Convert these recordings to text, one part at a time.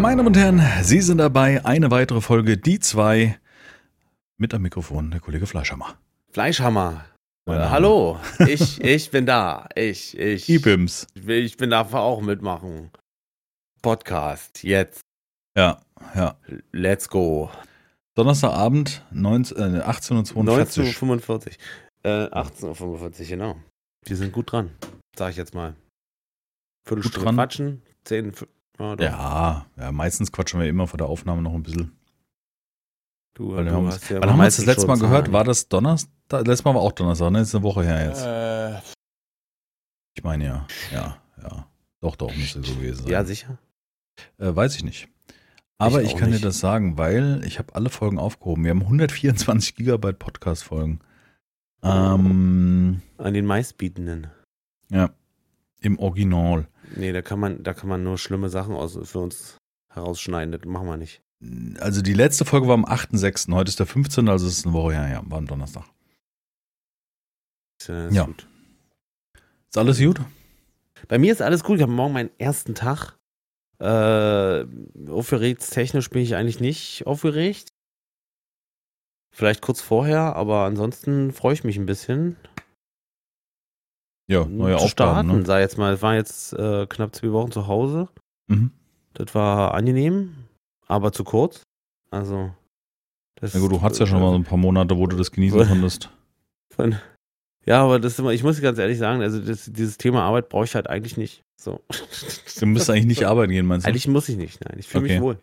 Meine Damen und Herren, Sie sind dabei. Eine weitere Folge, die zwei. Mit am Mikrofon der Kollege Fleischhammer. Fleischhammer. Äh, hallo, ich, ich bin da. Ich, ich, Ibims. ich bin darf auch mitmachen. Podcast, jetzt. Ja, ja. Let's go. Donnerstagabend 19, äh, 18.42 Uhr. 19.45 Äh, 18.45 Uhr, genau. Wir sind gut dran, sag ich jetzt mal. Viertelstunde quatschen, 10, F- ja. Ja, ja, meistens quatschen wir immer vor der Aufnahme noch ein bisschen. Du, Weil du haben, hast ja wann haben wir das letzte Mal gehört? Zahlen. War das Donnerstag? Letztes Mal war auch Donnerstag, ne? Das ist eine Woche her jetzt. Äh, Ich meine ja. Ja, ja. Doch, doch, müsste so gewesen sein. ja, sicher. Äh, weiß ich nicht. Aber Ich ich, kann nicht. dir das sagen, weil ich habe alle Folgen aufgehoben. Wir haben 124 Gigabyte Podcast-Folgen. Ähm, An den meistbietenden. ja, im Original. Nee, da kann man, da kann man nur schlimme Sachen aus, für uns herausschneiden. Das machen wir nicht. Also die letzte Folge war am 8.6. Heute ist der 15., also es ist eine Woche her, ja, war am Donnerstag. Ist ja, ist Ja. gut. Ist alles gut? Bei mir ist alles gut. Ich habe morgen meinen ersten Tag. Äh, aufgeregt, technisch bin ich eigentlich nicht aufgeregt. Vielleicht kurz vorher, aber ansonsten freue ich mich ein bisschen. Ja, neue zu Aufgaben, starten. ne? Sag jetzt mal, ich war jetzt äh, knapp zwei Wochen zu Hause. Mhm. Das war angenehm, aber zu kurz. Also. Das, Na gut, du hattest ja schon mal so ein paar Monate, wo du das genießen konntest. Ja, aber das immer, ich muss ganz ehrlich sagen, also das, dieses Thema Arbeit brauche ich halt eigentlich nicht. So. Du müsstest eigentlich nicht arbeiten gehen, meinst du? Eigentlich muss ich nicht, nein. Ich fühle Okay. mich wohl.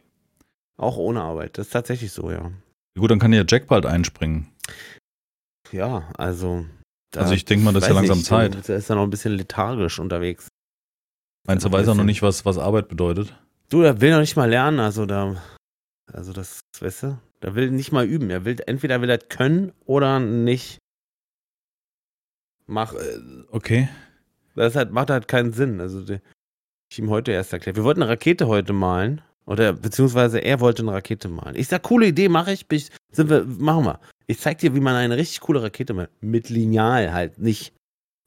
Auch ohne Arbeit. Das ist tatsächlich so, ja. Gut, dann kann ja Jack bald einspringen. Ja, also. Da- Also ich denke mal, das ist ja langsam nicht, Zeit. Der ist ja noch ein bisschen lethargisch unterwegs. Meinst du, weiß er noch nicht, was, was Arbeit bedeutet? Du, der will noch nicht mal lernen, also da. Also das, weißt du, der will nicht mal üben. Er will, entweder will er können oder nicht. Mach, Okay. das halt, macht halt keinen Sinn. Also, die, ich ihm heute erst erklärt. Wir wollten eine Rakete heute malen. Oder, beziehungsweise er wollte eine Rakete malen. Ich sag, coole Idee, mache ich. Ich sind wir, machen wir. Ich zeig dir, wie man eine richtig coole Rakete malt. Mit Lineal halt nicht.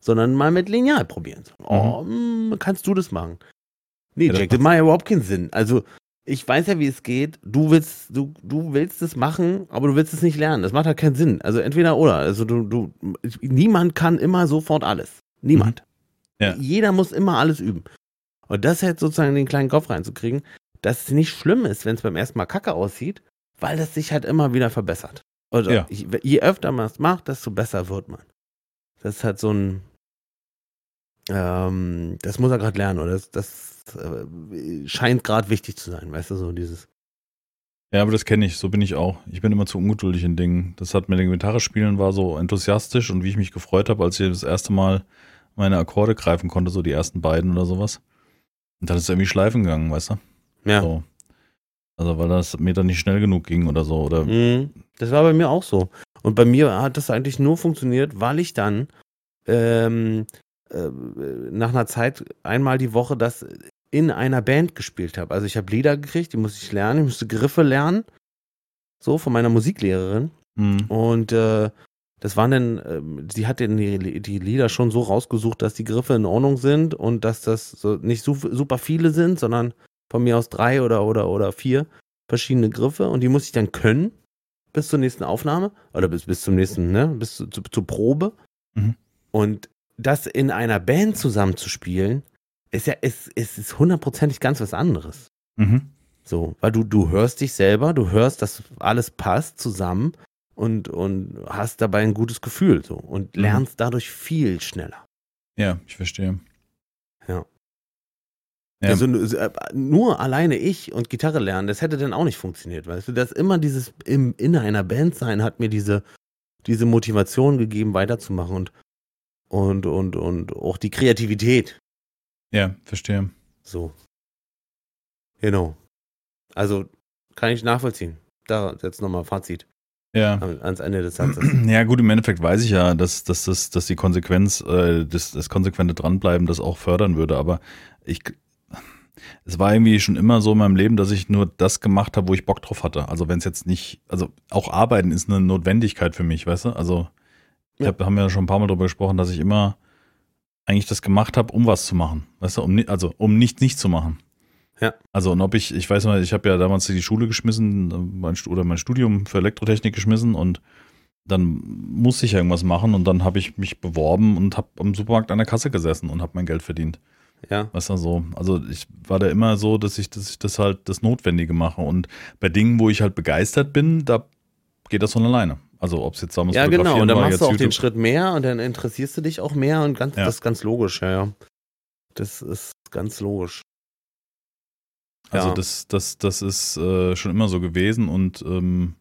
Sondern mal mit Lineal probieren. So, Oh, mm, kannst du das machen? Nee, Ja, das Jack, das macht ja überhaupt keinen Sinn. Also, ich weiß ja, wie es geht. Du willst, du, du willst es machen, aber du willst es nicht lernen. Das macht halt keinen Sinn. Also entweder oder. Also du, du, niemand kann immer sofort alles. Niemand. Mhm. Ja. Jeder muss immer alles üben. Und das halt sozusagen in den kleinen Kopf reinzukriegen, dass es nicht schlimm ist, wenn es beim ersten Mal kacke aussieht, weil das sich halt immer wieder verbessert. Oder Ja. je, je öfter man es macht, desto besser wird man. Das ist halt so ein, ähm, das muss er gerade lernen, oder? Das, das äh, scheint gerade wichtig zu sein, weißt du, so dieses. Ja, aber das kenne ich, so bin ich auch. Ich bin immer zu ungeduldig in Dingen. Das hat mit dem Gitarrespielen war so enthusiastisch und wie ich mich gefreut habe, als ich das erste Mal meine Akkorde greifen konnte, so die ersten beiden oder sowas. Und dann ist es irgendwie schleifen gegangen, weißt du? Ja. So. Also weil das mir dann nicht schnell genug ging oder so. Oder Mhm. Das war bei mir auch so. Und bei mir hat das eigentlich nur funktioniert, weil ich dann ähm, äh, nach einer Zeit einmal die Woche das in einer Band gespielt habe. Also ich habe Lieder gekriegt, die musste ich lernen, ich musste Griffe lernen, so von meiner Musiklehrerin. Hm. Und äh, das waren dann, ähm, sie hat dann die, die Lieder schon so rausgesucht, dass die Griffe in Ordnung sind und dass das so nicht su super viele sind, sondern von mir aus drei oder, oder, oder vier verschiedene Griffe und die muss ich dann können bis zur nächsten Aufnahme oder bis, bis zum nächsten, ne, bis zu, zu, zur Probe. Mhm. Und das in einer Band zusammenzuspielen, ist ja, ist, ist, ist hundertprozentig ganz was anderes. Mhm. So, weil du, du hörst dich selber, du hörst, dass alles passt zusammen und, und hast dabei ein gutes Gefühl so und Mhm. lernst dadurch viel schneller. Ja, ich verstehe. Ja. Ja. Also äh, nur alleine ich und Gitarre lernen, das hätte dann auch nicht funktioniert, weißt du? Das immer dieses im, in einer Band sein hat mir diese, diese Motivation gegeben, weiterzumachen und, und, und, und auch die Kreativität. ja, verstehe. So. Genau. Also kann ich nachvollziehen. Da jetzt nochmal Fazit Ja. an- ans Ende des Satzes. Ja, gut, im Endeffekt weiß ich ja, dass, dass, dass, dass die Konsequenz, äh, das, das konsequente Dranbleiben das auch fördern würde, aber ich, es war irgendwie schon immer so in meinem Leben, dass ich nur das gemacht habe, wo ich Bock drauf hatte. Also wenn es jetzt nicht, also auch Arbeiten ist eine Notwendigkeit für mich, weißt du? Also ich Ja. hab, haben ja schon ein paar Mal darüber gesprochen, dass ich immer eigentlich das gemacht habe, um was zu machen, weißt du? Um, also um nicht nicht zu machen. Ja. Also und ob ich, ich weiß mal, ich habe ja damals die Schule geschmissen mein, oder mein Studium für Elektrotechnik geschmissen und dann musste ich irgendwas machen und dann habe ich mich beworben und habe am Supermarkt an der Kasse gesessen und habe mein Geld verdient. Ja. Weißt du so? Also ich war da immer so, dass ich, dass ich das halt das Notwendige mache. Und bei Dingen, wo ich halt begeistert bin, da geht das von alleine. Also ob es jetzt damals Ja, genau. Und dann machst du auch den YouTube. Schritt mehr und dann interessierst du dich auch mehr und ganz, Ja. das ist ganz logisch, ja, ja. Das ist ganz logisch. Also Ja. das, das, das ist äh, schon immer so gewesen und ähm,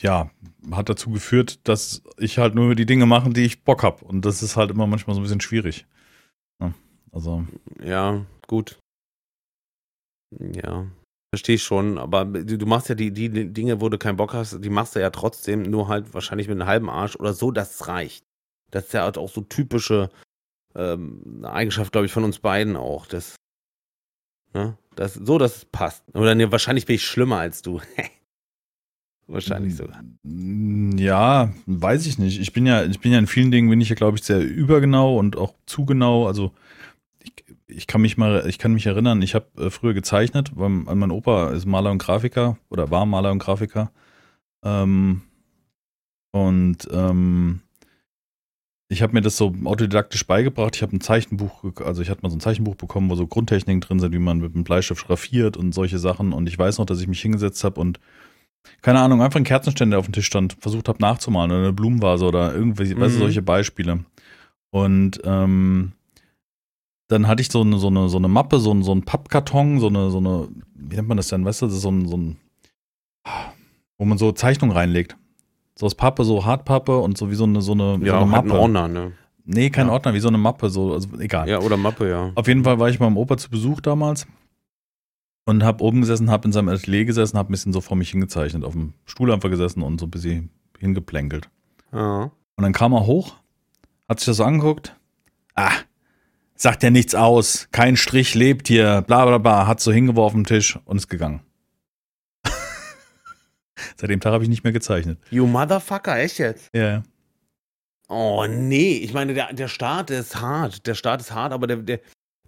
ja, hat dazu geführt, dass ich halt nur die Dinge mache, die ich Bock habe. Und das ist halt immer manchmal so ein bisschen schwierig. Also, Ja, gut. Ja, verstehe ich schon. Aber du, machst ja die, die Dinge, wo du keinen Bock hast, die machst du ja trotzdem, nur halt wahrscheinlich mit einem halben Arsch oder so, dass es reicht. Das ist ja halt auch so typische ähm, Eigenschaft, glaube ich, von uns beiden auch. Das, ne? das, so, dass es passt. Oder ne, wahrscheinlich bin ich schlimmer als du. wahrscheinlich sogar. Mm, Ja, weiß ich nicht. Ich bin ja, ich bin ja in vielen Dingen bin ich ja, glaube ich, sehr übergenau und auch zu genau. Also ich, kann mich mal, ich kann mich erinnern, ich habe äh, früher gezeichnet, weil mein Opa ist Maler und Grafiker oder war Maler und Grafiker. Ähm, und ähm, ich habe mir das so autodidaktisch beigebracht. Ich habe ein Zeichenbuch, also ich hatte mal so ein Zeichenbuch bekommen, wo so Grundtechniken drin sind, wie man mit einem Bleistift schraffiert und solche Sachen. Und ich weiß noch, dass ich mich hingesetzt habe und keine Ahnung, einfach einen Kerzenständer auf dem Tisch stand, versucht habe nachzumalen oder eine Blumenvase oder irgendwie, weißt du, Mhm. solche Beispiele. Und ähm, dann hatte ich so eine, so eine, so eine Mappe, so ein, so ein Pappkarton, so eine, so eine, wie nennt man das denn, weißt du, das ist so ein, so ein, wo man so Zeichnungen reinlegt. So aus Pappe, so Hartpappe und so wie so eine, so eine, Ja, so eine hat einen Mappe. Ordner, ne? Nee, kein Ja. Ordner, wie so eine Mappe, so, also egal. Ja, oder Mappe, ja. Auf jeden Fall war ich beim Opa zu Besuch damals und habe oben gesessen, habe in seinem Atelier gesessen, habe ein bisschen so vor mich hingezeichnet, auf dem Stuhl einfach gesessen und so ein bisschen hingeplänkelt. Ja. Und dann kam er hoch, hat sich das so angeguckt. Ah, sagt ja nichts aus, kein Strich lebt hier, bla bla bla, hat so hingeworfen Tisch und ist gegangen. Seit dem Tag habe ich nicht mehr gezeichnet. You motherfucker, echt jetzt? Ja, ja. Oh nee, ich meine, der, der Start ist hart. Der Start ist hart, aber der, der,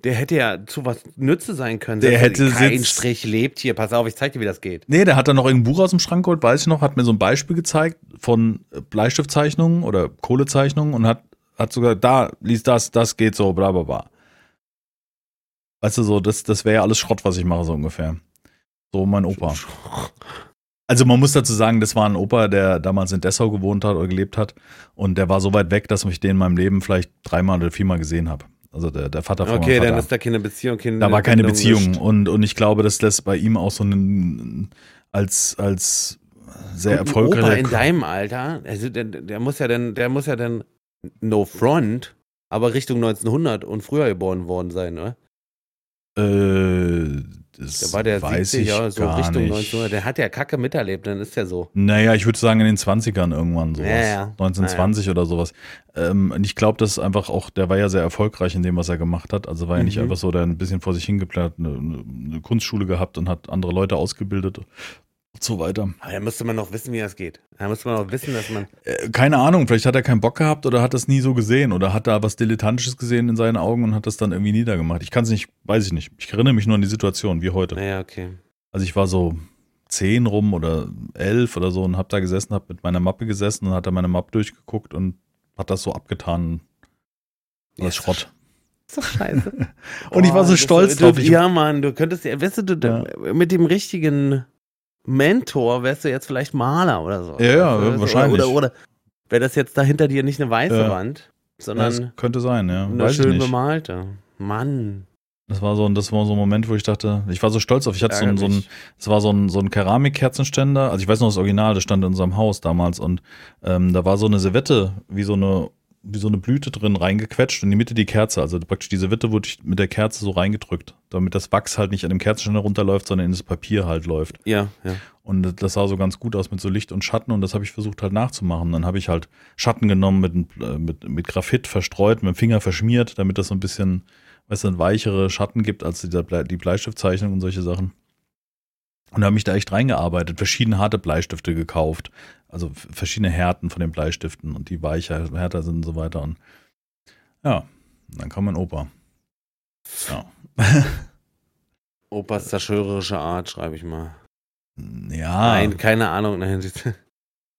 der hätte ja zu was Nütze sein können. Der hätte kein sitz- Strich lebt hier. Pass auf, ich zeig dir, wie das geht. Nee, der hat dann noch irgendein Buch aus dem Schrank geholt, weiß ich noch, hat mir so ein Beispiel gezeigt von Bleistiftzeichnungen oder Kohlezeichnungen und hat, hat sogar, da, lies das, das geht so, bla bla bla. Weißt du, so, das, das wäre ja alles Schrott, was ich mache, so ungefähr. So mein Opa. Also man muss dazu sagen, das war ein Opa, der damals in Dessau gewohnt hat oder gelebt hat und der war so weit weg, dass ich den in meinem Leben vielleicht dreimal oder viermal gesehen habe. Also der, der Vater von Okay, Vater. dann ist da keine Beziehung, keine Da war keine Bindung, Beziehung und, und ich glaube, dass das bei ihm auch so einen als, als sehr erfolgreicher Opa in deinem Alter, also der, der muss ja dann, der muss ja dann no front, aber Richtung 1900 und früher geboren worden sein, oder? äh, das Da war der weiß 70, ich so gar Richtung nicht. 1900. Der hat ja Kacke miterlebt, dann ist ja so. Naja, ich würde sagen in den 20ern irgendwann sowas. Ja, ja. 1920 oder sowas. Ähm, und ich glaube, das ist einfach auch, der war ja sehr erfolgreich in dem, was er gemacht hat. Also war ja nicht Mhm. einfach so, der ein bisschen vor sich hingeplant, eine, eine Kunstschule gehabt und hat andere Leute ausgebildet und so weiter. Aber da müsste man noch wissen, wie das geht. Da müsste man noch wissen, dass man. Äh, keine Ahnung, vielleicht hat er keinen Bock gehabt oder hat das nie so gesehen oder hat da was Dilettantisches gesehen in seinen Augen und hat das dann irgendwie niedergemacht. Ich kann es nicht, weiß ich nicht. Ich erinnere mich nur an die Situation, wie heute. Naja, okay. Also ich war so zehn rum oder elf oder so und hab da gesessen, hab mit meiner Mappe gesessen und hat da meine Mappe durchgeguckt und hat das so abgetan. Alles Ja, Schrott. doch scheiße. Und ich war so das- stolz du, drauf. Ich, ja, Mann, du könntest ja, weißt du, du, mit dem richtigen Mentor wärst du jetzt vielleicht Maler oder so. Ja, ja, wahrscheinlich. Oder, oder, wäre das jetzt da hinter dir nicht eine weiße Ja. Wand, ja, sondern das könnte sein, ja. eine Weiß schön bemalte. Mann. Das war so, ein- das war so ein Moment, wo ich dachte, ich war so stolz auf. Ich hatte so ein, so ein, das war so ein, so ein Keramikkerzenständer. Also ich weiß noch das Original, das stand in unserem Haus damals und ähm, da war so eine Servette, wie so eine, wie so eine Blüte drin reingequetscht und in die Mitte die Kerze. Also praktisch die Servette wurde mit der Kerze so reingedrückt, damit das Wachs halt nicht an dem Kerzenständer runterläuft, sondern in das Papier halt läuft. Ja, ja. Und das sah so ganz gut aus mit so Licht und Schatten und das habe ich versucht halt nachzumachen. Dann habe ich halt Schatten genommen mit, äh, mit, mit Graphit verstreut, mit dem Finger verschmiert, damit das so ein bisschen, weißt du, weichere Schatten gibt als die, die Bleistiftzeichnung und solche Sachen. Und da habe ich da echt reingearbeitet, verschiedene harte Bleistifte gekauft, also verschiedene Härten von den Bleistiften und die weicher, härter sind und so weiter. Und ja, dann kam mein Opa. Ja. Opas zerstörerische Art, schreibe ich mal. Ja. Nein, keine Ahnung. Nein.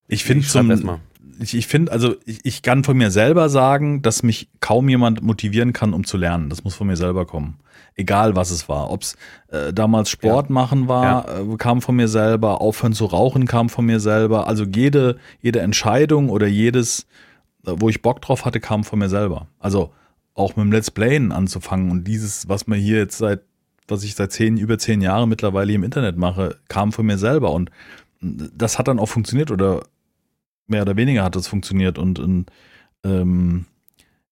Ich finde zum, ich, ich finde, also ich, ich kann von mir selber sagen, dass mich kaum jemand motivieren kann, um zu lernen. Das muss von mir selber kommen. Egal was es war. Ob es äh, damals Sport machen war, äh, kam von mir selber, aufhören zu rauchen kam von mir selber. Also jede, jede Entscheidung oder jedes, äh, wo ich Bock drauf hatte, kam von mir selber. Also auch mit dem Let's Playen anzufangen und dieses, was man hier jetzt seit, was ich seit zehn, über zehn Jahren mittlerweile im Internet mache, kam von mir selber. Und das hat dann auch funktioniert oder mehr oder weniger hat das funktioniert und, und ähm,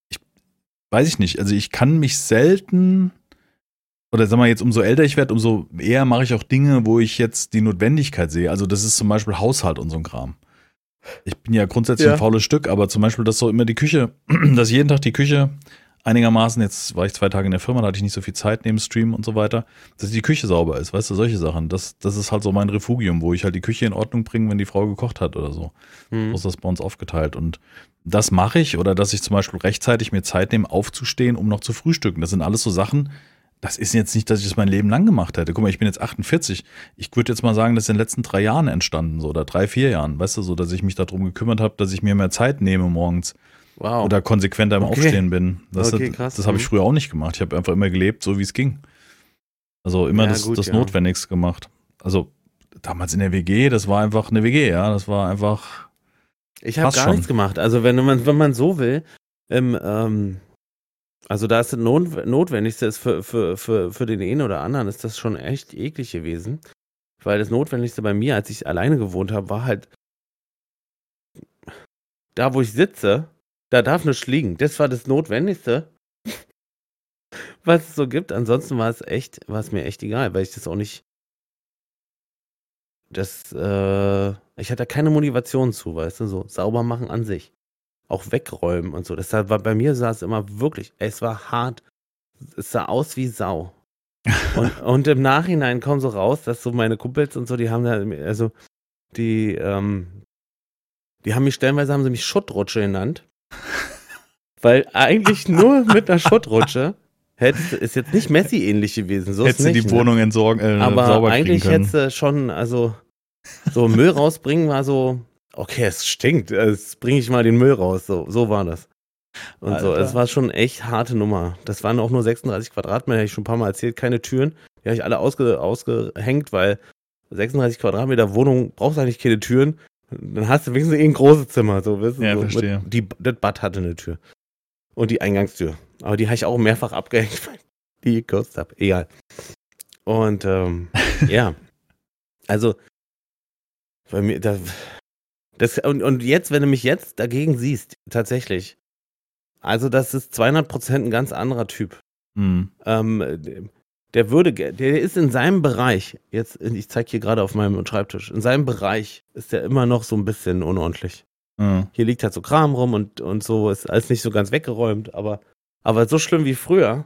ich weiß ich nicht, also ich kann mich selten oder sag mal jetzt, umso älter ich werde, umso eher mache ich auch Dinge, wo ich jetzt die Notwendigkeit sehe. Also das ist zum Beispiel Haushalt und so ein Kram. Ich bin ja grundsätzlich Ja. ein faules Stück, aber zum Beispiel, dass so immer die Küche, dass jeden Tag die Küche einigermaßen, jetzt war ich zwei Tage in der Firma, da hatte ich nicht so viel Zeit neben Stream und so weiter, dass die Küche sauber ist, weißt du, solche Sachen. Das, das ist halt so mein Refugium, wo ich halt die Küche in Ordnung bringe, wenn die Frau gekocht hat oder so. Hm. So ist das bei uns aufgeteilt. Und das mache ich oder dass ich zum Beispiel rechtzeitig mir Zeit nehme, aufzustehen, um noch zu frühstücken. Das sind alles so Sachen, das ist jetzt nicht, dass ich das mein Leben lang gemacht hätte. Guck mal, ich bin jetzt 48. Ich würde jetzt mal sagen, das ist in den letzten drei Jahren entstanden, so oder drei, vier Jahren. Weißt du, so, dass ich mich darum gekümmert habe, dass ich mir mehr Zeit nehme morgens Wow. oder konsequenter im Okay. Aufstehen bin. Das, Okay, das, krass. das habe ich Mhm. früher auch nicht gemacht. Ich habe einfach immer gelebt, so wie es ging. Also immer Ja, das, gut, das ja. Notwendigste gemacht. Also damals in der WG, das war einfach eine WG, ja. Das war einfach. Ich habe gar schon. nichts gemacht. Also wenn man, wenn man so will, ähm, ähm, also da ist das Not Notwendigste ist für, für, für, für den einen oder anderen ist das schon echt eklig gewesen. Weil das Notwendigste bei mir, als ich alleine gewohnt habe, war halt da, wo ich sitze, da darf nichts liegen. Das war das Notwendigste, was es so gibt. Ansonsten war es echt, war es mir echt egal, weil ich das auch nicht. Das, äh, ich hatte keine Motivation zu, weißt du, so sauber machen an sich. Auch wegräumen und so. Das war, bei mir sah es immer wirklich, es war hart. Es sah aus wie Sau. Und, und im Nachhinein kommt so raus, dass so meine Kumpels und so, die haben da, also, die, ähm, die haben mich stellenweise, haben sie mich Schuttrutsche genannt. Weil eigentlich nur mit einer Schuttrutsche hättest ist jetzt nicht Messi-ähnlich gewesen. So Hättest du die ne? Wohnung entsorgen, äh, Aber sauber eigentlich hättest du schon, also, so Müll rausbringen war so, okay, es stinkt, jetzt bringe ich mal den Müll raus. So, so war das. Und so, Alter. es war schon echt harte Nummer. Das waren auch nur 36 Quadratmeter, habe ich schon ein paar Mal erzählt, keine Türen. Die habe ich alle ausge, ausgehängt, weil 36 Quadratmeter Wohnung brauchst du eigentlich keine Türen. Dann hast du wenigstens eh ein großes Zimmer, so, du, Ja, so, verstehe. Die, das Bad hatte eine Tür. Und die Eingangstür. Aber die habe ich auch mehrfach abgehängt, weil die gekürzt habe. Egal. Und ähm, ja. Also, bei mir, das, das, und, und jetzt, wenn du mich jetzt dagegen siehst, tatsächlich, also das ist 200% ein ganz anderer Typ. Hm. Ähm, der würde, der ist in seinem Bereich, jetzt, ich zeige hier gerade auf meinem Schreibtisch, in seinem Bereich ist der immer noch so ein bisschen unordentlich. Hm. Hier liegt halt so Kram rum und, und so, ist alles nicht so ganz weggeräumt, aber, aber so schlimm wie früher,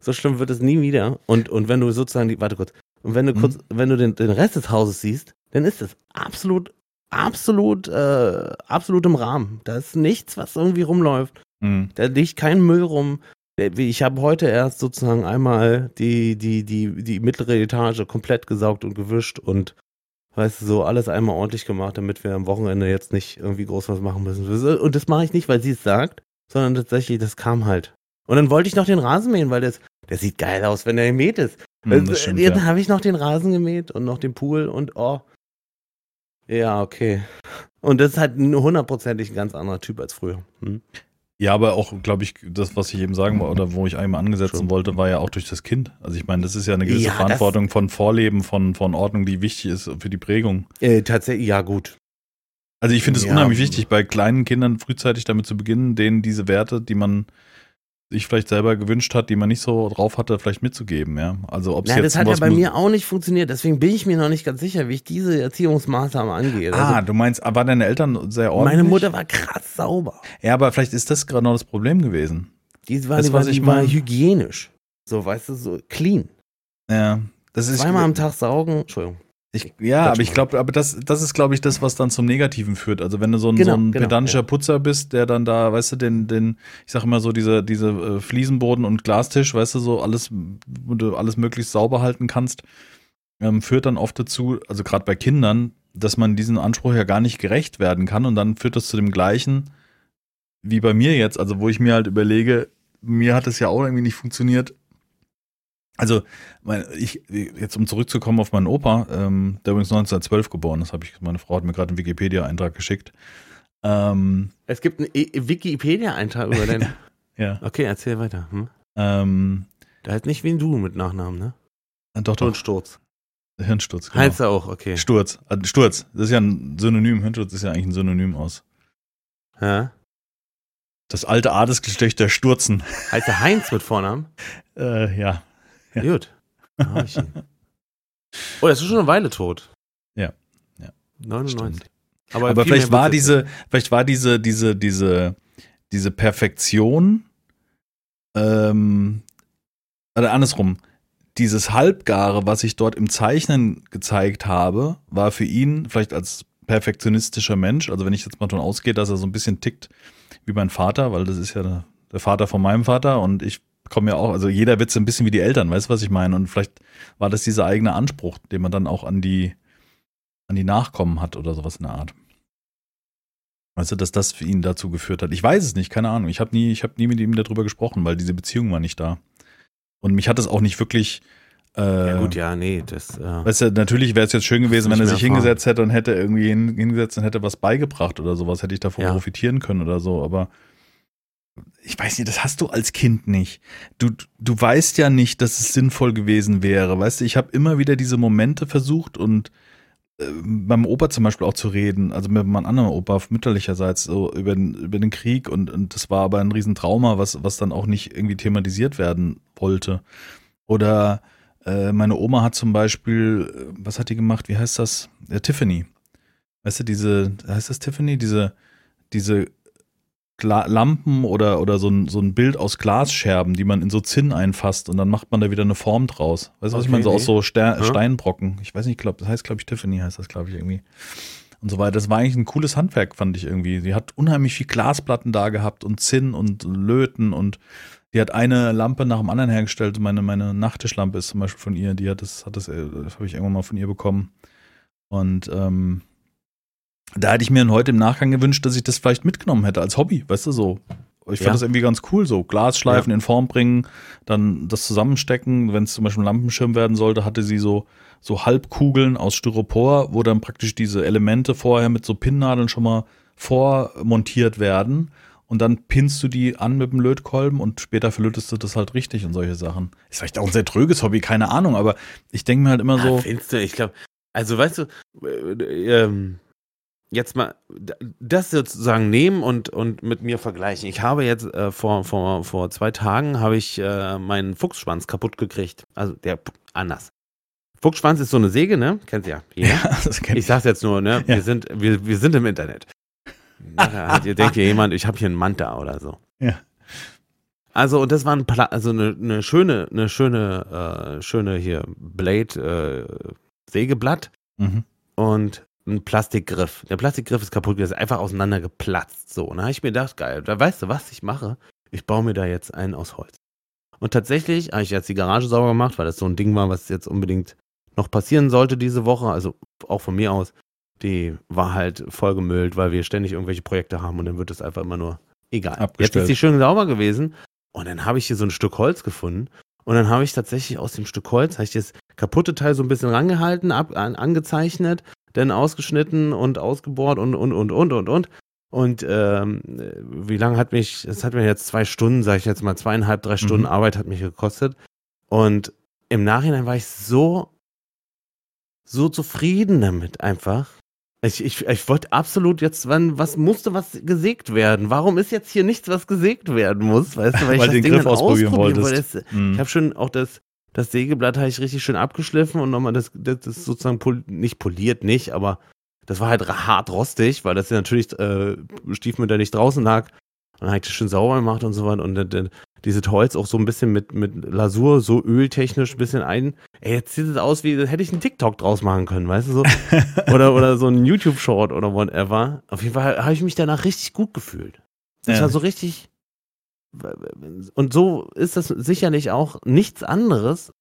so schlimm wird es nie wieder. Und, und wenn du sozusagen die, warte kurz, und wenn du Mhm. kurz, wenn du den, den Rest des Hauses siehst, dann ist es absolut, absolut, äh, absolut im Rahmen. Da ist nichts, was irgendwie rumläuft. Hm. Da liegt kein Müll rum. Wie- Ich habe heute erst sozusagen einmal die, die, die, die mittlere Etage komplett gesaugt und gewischt und weißt du, so alles einmal ordentlich gemacht, damit wir am Wochenende jetzt nicht irgendwie groß was machen müssen. Und das mache ich nicht, weil sie es sagt, sondern tatsächlich, das kam halt. Und dann wollte ich noch den Rasen mähen, weil das, der sieht geil aus, wenn der gemäht ist. Äh, stimmt, Dann ja. habe ich noch den Rasen gemäht und noch den Pool und oh. Ja, okay. Und das ist halt ein hundertprozentig ein ganz anderer Typ als früher. Hm? Ja, aber auch, glaube ich, das, was ich eben sagen wollte, oder wo ich einmal angesetzen Schon. wollte, war ja auch durch das Kind. Also ich meine, das ist ja eine gewisse Ja, Verantwortung von Vorleben, von, von Ordnung, die wichtig ist für die Prägung. Äh, tatsächlich, ja, gut. Also ich finde es Ja. unheimlich wichtig, bei kleinen Kindern frühzeitig damit zu beginnen, denen diese Werte, die man sich vielleicht selber gewünscht hat, die man nicht so drauf hatte, vielleicht mitzugeben, ja. Also ob es Ja, das hat ja bei mir auch nicht funktioniert. Deswegen bin ich mir noch nicht ganz sicher, wie ich diese Erziehungsmaßnahmen angehe. Ah, Also, du meinst, waren deine Eltern sehr ordentlich? meine Mutter war krass sauber. Ja, aber vielleicht ist das gerade noch das Problem gewesen. Die war, Das, die war, was ich die war meine. hygienisch. So, weißt du, so clean. Ja, das ist Zweimal am Tag saugen. Entschuldigung. Ich, ja, aber ich glaube, aber das, das ist, glaube ich, das, was dann zum Negativen führt. Also wenn du so ein, Genau, so ein genau, pedantischer ja. Putzer bist, der dann da, weißt du, den, den, ich sag immer so, diese, diese äh, Fliesenboden und Glastisch, weißt du, so alles, wo du alles möglichst sauber halten kannst, ähm, führt dann oft dazu, also gerade bei Kindern, dass man diesem Anspruch ja gar nicht gerecht werden kann und dann führt das zu dem gleichen wie bei mir jetzt, also wo ich mir halt überlege, mir hat es ja auch irgendwie nicht funktioniert. Also, ich, jetzt um zurückzukommen auf meinen Opa, ähm, der übrigens 1912 geboren ist, habe ich, meine Frau hat mir gerade einen Wikipedia-Eintrag geschickt. Ähm, Es gibt einen E- Wikipedia-Eintrag über den. ja, Okay, erzähl weiter. Hm? ähm, Der heißt nicht wie du mit Nachnamen, ne? doch, doch, Und Sturz. Hirnsturz. Genau. Heißt er auch, okay. Sturz, äh, Sturz, das ist ja ein Synonym, Hirnsturz ist ja eigentlich ein Synonym aus. Ja? Das alte Adelsgeschlecht der Sturzen. Heißt er Heinz mit Vornamen? Äh, ja. Ja. Gut. Da hab ich ihn. Oh, der ist schon eine Weile tot. Ja. Ja. 99. Stimmt. Aber, Aber viel vielleicht war diese, vielleicht war diese, diese, diese, diese Perfektion, ähm, oder andersrum, dieses Halbgare, was ich dort im Zeichnen gezeigt habe, war für ihn vielleicht als perfektionistischer Mensch, also wenn ich jetzt mal davon ausgehe, dass er so ein bisschen tickt wie mein Vater, weil das ist ja der Vater von meinem Vater und ich komme ja auch, also jeder wird so ein bisschen wie die Eltern, weißt du, was ich meine? Und vielleicht war das dieser eigene Anspruch, den man dann auch an die, an die Nachkommen hat oder sowas in der Art. Weißt du, dass das für ihn dazu geführt hat. Ich weiß es nicht, keine Ahnung. Ich habe nie, ich habe nie mit ihm darüber gesprochen, weil diese Beziehung war nicht da. Und mich hat es auch nicht wirklich. Äh, Ja, gut, ja, nee, das. Äh, Weißt du, natürlich wäre es jetzt schön gewesen, wenn er sich hingesetzt hätte und hätte irgendwie hin, hingesetzt und hätte was beigebracht oder sowas, hätte ich davon Ja. profitieren können oder so, aber ich weiß nicht, das hast du als Kind nicht. Du, du weißt ja nicht, dass es sinnvoll gewesen wäre. Weißt du, ich habe immer wieder diese Momente versucht und äh, beim Opa zum Beispiel auch zu reden, also mit meinem anderen Opa mütterlicherseits so über über den Krieg und, und das war aber ein Riesentrauma, was, was dann auch nicht irgendwie thematisiert werden wollte. Oder äh, meine Oma hat zum Beispiel, äh, was hat die gemacht? Wie heißt das? Äh, Tiffany. Weißt du, diese, heißt das Tiffany? Diese, diese Lampen oder, oder so, ein, so ein Bild aus Glasscherben, die man in so Zinn einfasst und dann macht man da wieder eine Form draus. Weißt du, was ich Okay, meine? So nee. aus so Ster Ja. Steinbrocken. Ich weiß nicht, ich glaub, das heißt, glaube ich, Tiffany heißt das, glaube ich, irgendwie. Und so weiter. Das war eigentlich ein cooles Handwerk, fand ich irgendwie. Sie hat unheimlich viel Glasplatten da gehabt und Zinn und Löten und die hat eine Lampe nach dem anderen hergestellt. Meine, meine Nachttischlampe ist zum Beispiel von ihr. Die hat das, hat das, äh, das habe ich irgendwann mal von ihr bekommen. Und ähm, da hätte ich mir heute im Nachgang gewünscht, dass ich das vielleicht mitgenommen hätte als Hobby, weißt du so. Ich fand Ja. das irgendwie ganz cool, so Glasschleifen in Form bringen, dann das zusammenstecken. Wenn es zum Beispiel ein Lampenschirm werden sollte, hatte sie so, so Halbkugeln aus Styropor, wo dann praktisch diese Elemente vorher mit so Pinnnadeln schon mal vormontiert werden. Und dann pinnst du die an mit dem Lötkolben und später verlötest du das halt richtig und solche Sachen. Ist vielleicht auch ein sehr tröges Hobby, keine Ahnung, aber ich denke mir halt immer Ah, so. findest du, ich glaube, also weißt du, äh, ähm, jetzt mal das sozusagen nehmen und, und mit mir vergleichen. Ich habe jetzt äh, vor, vor, vor zwei Tagen habe ich äh, meinen Fuchsschwanz kaputt gekriegt. Also der anders. Fuchsschwanz ist so eine Säge, ne? Kennt ihr ja. jeder. Ja, das kenn Ich sag's jetzt nur, ne? Ja. Wir sind, wir, wir sind im Internet. Nachher hat, ihr denkt hier jemand, ich habe hier einen Manta oder so. Ja. Also, und das war ein Pla also eine, eine schöne, eine schöne, äh, schöne hier Blade, äh, Sägeblatt Mhm. und ein Plastikgriff. Der Plastikgriff ist kaputt, der ist einfach auseinandergeplatzt. So, und da habe ich mir gedacht, geil, da weißt du, was ich mache? Ich baue mir da jetzt einen aus Holz. Und tatsächlich habe ich jetzt die Garage sauber gemacht, weil das so ein Ding war, was jetzt unbedingt noch passieren sollte diese Woche. Also auch von mir aus. Die war halt vollgemüllt, weil wir ständig irgendwelche Projekte haben und dann wird es einfach immer nur egal. Jetzt Abgestellt. ist die schön sauber gewesen und dann habe ich hier so ein Stück Holz gefunden und dann habe ich tatsächlich aus dem Stück Holz, habe ich das kaputte Teil so ein bisschen rangehalten, ab, an, angezeichnet, dann ausgeschnitten und ausgebohrt und, und, und, und, und, und. Und ähm, wie lange hat mich, es hat mir jetzt zwei Stunden, sage ich jetzt mal, zweieinhalb, drei Stunden Mhm. Arbeit hat mich gekostet. Und im Nachhinein war ich so, so zufrieden damit einfach. Ich, ich, ich wollte absolut jetzt, wann, was musste was gesägt werden? Warum ist jetzt hier nichts, was gesägt werden muss? Weißt du, weil, ich Weil das du den Ding Griff ausprobieren ausprobieren wollte. Mhm. Ich habe schon auch das, das Sägeblatt habe ich richtig schön abgeschliffen und nochmal das, das, das sozusagen pol nicht poliert, nicht, aber das war halt hart rostig, weil das ja natürlich äh, stiefmütterlich draußen lag. Und dann habe ich das schön sauber gemacht und so weiter. Und dann, dann dieses Holz auch so ein bisschen mit, mit Lasur, so öltechnisch ein bisschen ein. Ey, jetzt sieht es aus, wie hätte ich einen TikTok draus machen können, weißt du so? oder, oder so ein YouTube-Short oder whatever. Auf jeden Fall habe ich mich danach richtig gut gefühlt. Das Ja. war so richtig. Und so ist das sicherlich auch nichts anderes,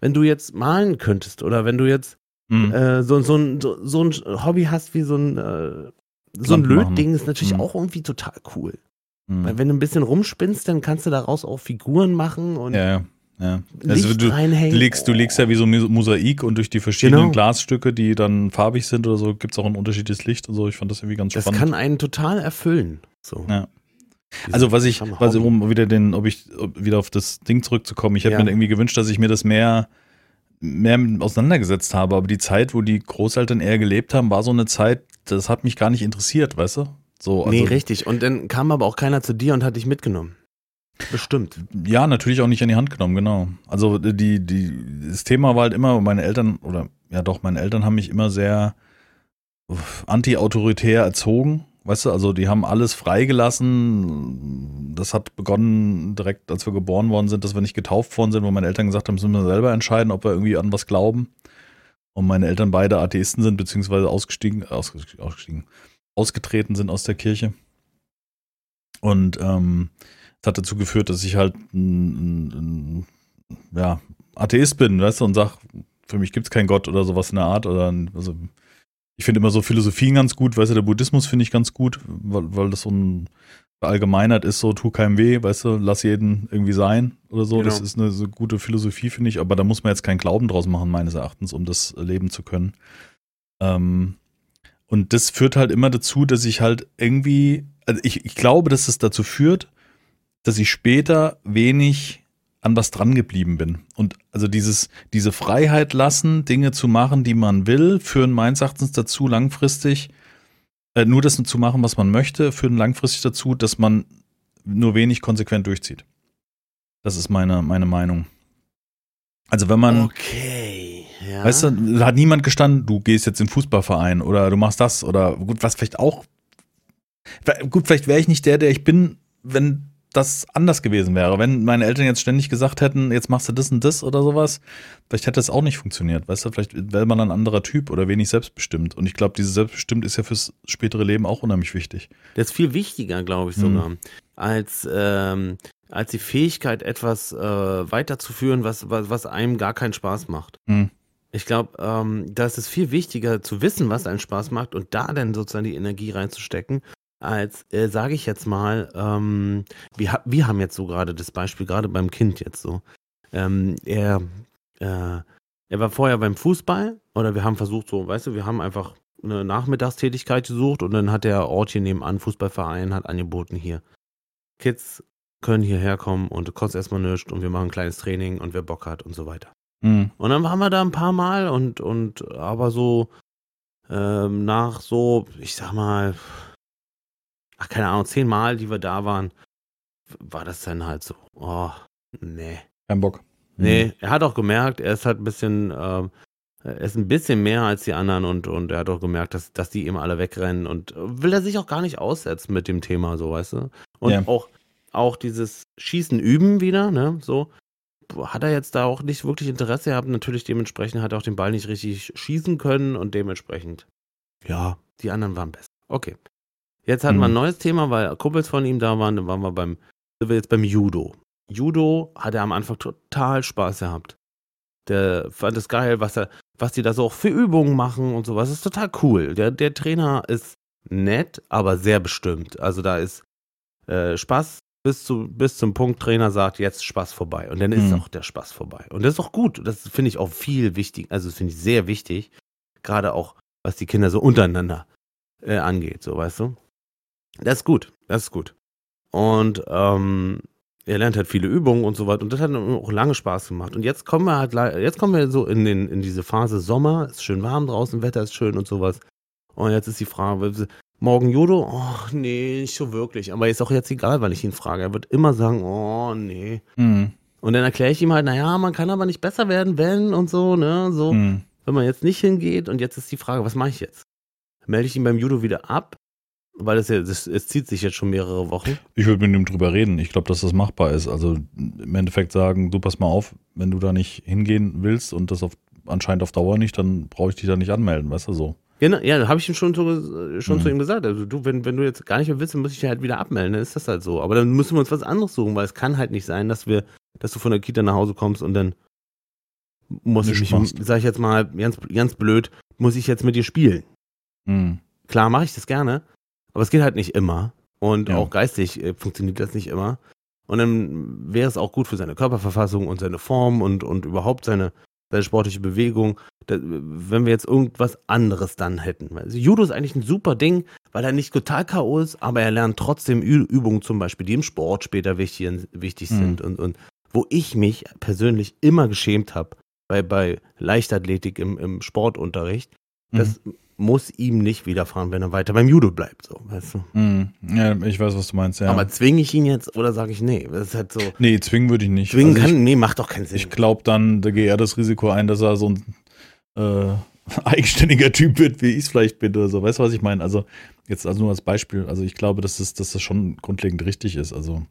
wenn du jetzt malen könntest oder wenn du jetzt Hm. äh, so, so, ein, so, so ein Hobby hast wie so ein, äh, so ein. Lötding, ist natürlich Mhm. auch irgendwie total cool. Hm. Weil wenn du ein bisschen rumspinnst, dann kannst du daraus auch Figuren machen und Ja, ja. Also du, reinhängen. du legst, du legst ja wie so ein Mosaik und durch die verschiedenen Genau. Glasstücke, die dann farbig sind oder so, gibt es auch ein unterschiedliches Licht und so. Ich fand das irgendwie ganz Das spannend. kann einen total erfüllen. So. Ja. Also was ich, was, um wieder den, ob ich ob wieder auf das Ding zurückzukommen, ich hätte Ja. mir irgendwie gewünscht, dass ich mir das mehr, mehr auseinandergesetzt habe. Aber die Zeit, wo die Großeltern eher gelebt haben, war so eine Zeit, das hat mich gar nicht interessiert, weißt du? So, also, nee, richtig. Und dann kam aber auch keiner zu dir und hat dich mitgenommen. Bestimmt. Ja, natürlich auch nicht an die Hand genommen, genau. Also die, die, das Thema war halt immer, meine Eltern, oder ja doch, meine Eltern haben mich immer sehr anti-autoritär erzogen. Weißt du, also die haben alles freigelassen. Das hat begonnen direkt, als wir geboren worden sind, dass wir nicht getauft worden sind, wo meine Eltern gesagt haben, müssen wir selber entscheiden, ob wir irgendwie an was glauben. Und meine Eltern beide Atheisten sind, beziehungsweise ausgestiegen, ausgestiegen, ausgetreten sind aus der Kirche. Und ähm, das hat dazu geführt, dass ich halt ein, ein, ein ja, Atheist bin, weißt du, und sag, für mich gibt es keinen Gott oder sowas in der Art. Oder ein- also ich finde immer so Philosophien ganz gut, weißt du, der Buddhismus finde ich ganz gut, weil, weil das so ein Verallgemeinert ist, so tu keinem weh, weißt du, lass jeden irgendwie sein oder so. Das Genau. ist eine so gute Philosophie, finde ich, aber da muss man jetzt keinen Glauben draus machen, meines Erachtens, um das leben zu können. Ähm, und das führt halt immer dazu, dass ich halt irgendwie, also ich, ich glaube, dass es dazu führt, dass ich später wenig an was dran geblieben bin. Und also dieses, diese Freiheit lassen, Dinge zu machen, die man will, führen meines Erachtens dazu, langfristig, äh, nur das zu machen, was man möchte, führen langfristig dazu, dass man nur wenig konsequent durchzieht. Das ist meine, meine Meinung. Also wenn man, Okay. Ja. Weißt du, da hat niemand gestanden, du gehst jetzt in den Fußballverein oder du machst das oder gut, was vielleicht auch. Gut, vielleicht wäre ich nicht der, der ich bin, wenn das anders gewesen wäre. Wenn meine Eltern jetzt ständig gesagt hätten, jetzt machst du das und das oder sowas, vielleicht hätte das auch nicht funktioniert. Weißt du, vielleicht wäre man ein anderer Typ oder wenig selbstbestimmt. Und ich glaube, dieses Selbstbestimmt ist ja fürs spätere Leben auch unheimlich wichtig. Das ist viel wichtiger, glaube ich Hm. sogar, als, ähm, als die Fähigkeit, etwas äh, weiterzuführen, was, was, was einem gar keinen Spaß macht. Hm. Ich glaube, ähm, da ist es viel wichtiger zu wissen, was einen Spaß macht und da dann sozusagen die Energie reinzustecken, als, äh, sage ich jetzt mal, ähm, wir, wir haben jetzt so gerade das Beispiel, gerade beim Kind jetzt so. Ähm, er, äh, er war vorher beim Fußball oder wir haben versucht so, weißt du, wir haben einfach eine Nachmittagstätigkeit gesucht und dann hat der Ort hier nebenan, Fußballverein, hat angeboten hier. Kids können hierher kommen und du kostet erstmal nichts und wir machen ein kleines Training und wer Bock hat und so weiter. Hm. Und dann waren wir da ein paar Mal und, und aber so ähm, nach so, ich sag mal, ach, keine Ahnung, zehn Mal, die wir da waren, war das dann halt so, oh, nee. Kein Bock. Nee, er hat auch gemerkt, er ist halt ein bisschen, ähm, er ist ein bisschen mehr als die anderen und, und er hat auch gemerkt, dass, dass die eben alle wegrennen und will er sich auch gar nicht aussetzen mit dem Thema, so, weißt du? Und Ja. auch, auch dieses Schießen üben wieder, ne, so, hat er jetzt da auch nicht wirklich Interesse gehabt. Natürlich dementsprechend hat er auch den Ball nicht richtig schießen können und dementsprechend, ja, die anderen waren besser. Okay. Jetzt hatten wir ein Mhm. neues Thema, weil Kumpels von ihm da waren, dann waren wir beim, sind wir jetzt beim Judo. Judo hat er am Anfang total Spaß gehabt. Der fand es geil, was er, was die da so auch für Übungen machen und sowas. Das ist total cool. Der, der Trainer ist nett, aber sehr bestimmt. Also da ist äh, Spaß bis, zu, bis zum Punkt, Trainer sagt, jetzt Spaß vorbei. Und dann ist Mhm. auch der Spaß vorbei. Und das ist auch gut. Das finde ich auch viel wichtig. Also das finde ich sehr wichtig. Gerade auch, was die Kinder so untereinander äh, angeht, so weißt du. Das ist gut. Das ist gut. Und ähm, er lernt halt viele Übungen und so weiter. Und das hat ihm auch lange Spaß gemacht. Und jetzt kommen wir halt, jetzt kommen wir so in, den, in diese Phase Sommer. Ist schön warm draußen, Wetter ist schön und sowas. Und jetzt ist die Frage, morgen Judo? Oh, nee, nicht so wirklich. Aber ist auch jetzt egal, weil ich ihn frage. Er wird immer sagen, oh, nee. Hm. Und dann erkläre ich ihm halt, naja, man kann aber nicht besser werden, wenn und so, ne, so. Hm. Wenn man jetzt nicht hingeht und jetzt ist die Frage, was mache ich jetzt? Melde ich ihn beim Judo wieder ab Weil es ja, das, es zieht sich jetzt schon mehrere Wochen. Ich würde mit ihm drüber reden. Ich glaube, dass das machbar ist. Also im Endeffekt sagen, du pass mal auf, wenn du da nicht hingehen willst und das auf, anscheinend auf Dauer nicht, dann brauche ich dich da nicht anmelden, weißt du so. Genau, ja, habe ich ihm schon, zu, schon Mhm. zu ihm gesagt. Also du, wenn, wenn du jetzt gar nicht mehr willst, dann muss ich dich halt wieder abmelden, dann ist das halt so. Aber dann müssen wir uns was anderes suchen, weil es kann halt nicht sein, dass wir, dass du von der Kita nach Hause kommst und dann muss ich mich, sag ich jetzt mal, ganz, ganz blöd, muss ich jetzt mit dir spielen. Mhm. Klar mache ich das gerne, aber es geht halt nicht immer. Und Ja. auch geistig äh, funktioniert das nicht immer. Und dann wäre es auch gut für seine Körperverfassung und seine Form und, und überhaupt seine, seine sportliche Bewegung, da, wenn wir jetzt irgendwas anderes dann hätten. Also Judo ist eigentlich ein super Ding, weil er nicht total K.O. ist, aber er lernt trotzdem Ü Übungen zum Beispiel, die im Sport später wichtig, wichtig Mhm. sind und, und wo ich mich persönlich immer geschämt habe bei, bei Leichtathletik im, im Sportunterricht, das muss ihm nicht widerfahren, wenn er weiter beim Judo bleibt, so, weißt du. Mhm. Ja, ich weiß, was du meinst, ja. Aber zwinge ich ihn jetzt oder sage ich nee? Das ist halt so. nee, zwingen würde ich nicht. Zwingen Also ich- kann, nee, macht doch keinen Sinn. Ich glaube dann, da gehe er das Risiko ein, dass er so ein äh, eigenständiger Typ wird, wie ich es vielleicht bin oder so. Weißt du, was ich meine? Also, jetzt also nur als Beispiel. Also, ich glaube, dass das, dass das schon grundlegend richtig ist. Also,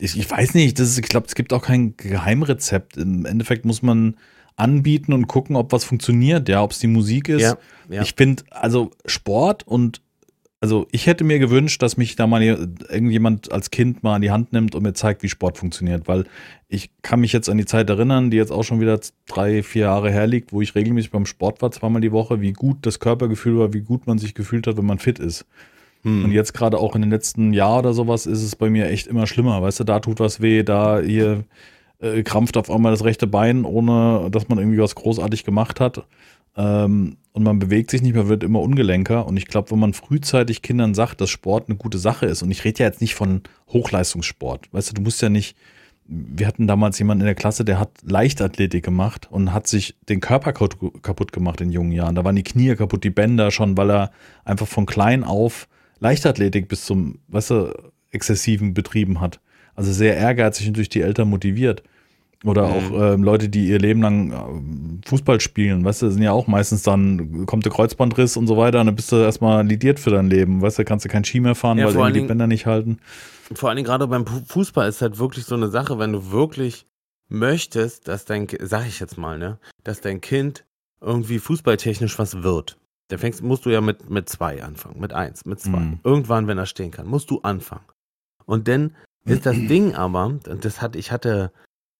ich, ich weiß nicht, das ist, ich glaube, es gibt auch kein Geheimrezept. Im Endeffekt muss man anbieten und gucken, ob was funktioniert, ja, ob es die Musik ist. ja, ja. Ich finde, also Sport und also ich hätte mir gewünscht, dass mich da mal irgendjemand als Kind mal an die Hand nimmt und mir zeigt, wie Sport funktioniert, weil ich kann mich jetzt an die Zeit erinnern, die jetzt auch schon wieder drei, vier Jahre herliegt, wo ich regelmäßig beim Sport war, zweimal die Woche, wie gut das Körpergefühl war, wie gut man sich gefühlt hat, wenn man fit ist. Hm. Und jetzt gerade auch in den letzten Jahr oder sowas ist es bei mir echt immer schlimmer. Weißt du, da tut was weh, da hier äh, krampft auf einmal das rechte Bein, ohne dass man irgendwie was großartig gemacht hat. Ähm, und man bewegt sich nicht mehr, wird immer ungelenker. Und ich glaube, wenn man frühzeitig Kindern sagt, dass Sport eine gute Sache ist, und ich rede ja jetzt nicht von Hochleistungssport, weißt du, du musst ja nicht, wir hatten damals jemanden in der Klasse, der hat Leichtathletik gemacht und hat sich den Körper kaputt gemacht in jungen Jahren. Da waren die Knie kaputt, die Bänder schon, weil er einfach von klein auf Leichtathletik bis zum, weißt du, exzessiven betrieben hat. Also sehr ehrgeizig und durch die Eltern motiviert. Oder Mhm. auch ähm, Leute, die ihr Leben lang ähm, Fußball spielen, weißt du, sind ja auch meistens dann, kommt der Kreuzbandriss und so weiter, und dann bist du erstmal lidiert für dein Leben, weißt du, kannst du kein Ski mehr fahren, Ja, weil die Dingen- Bänder nicht halten. Vor allen Dingen gerade beim Fu- Fußball ist halt wirklich so eine Sache, wenn du wirklich möchtest, dass dein, sag ich jetzt mal, ne, dass dein Kind irgendwie fußballtechnisch was wird. Dann fängst, musst du ja mit, mit zwei anfangen, mit eins, mit zwei. Mhm. Irgendwann, wenn er stehen kann, musst du anfangen. Und dann ist das Ding aber, und das hatte, ich hatte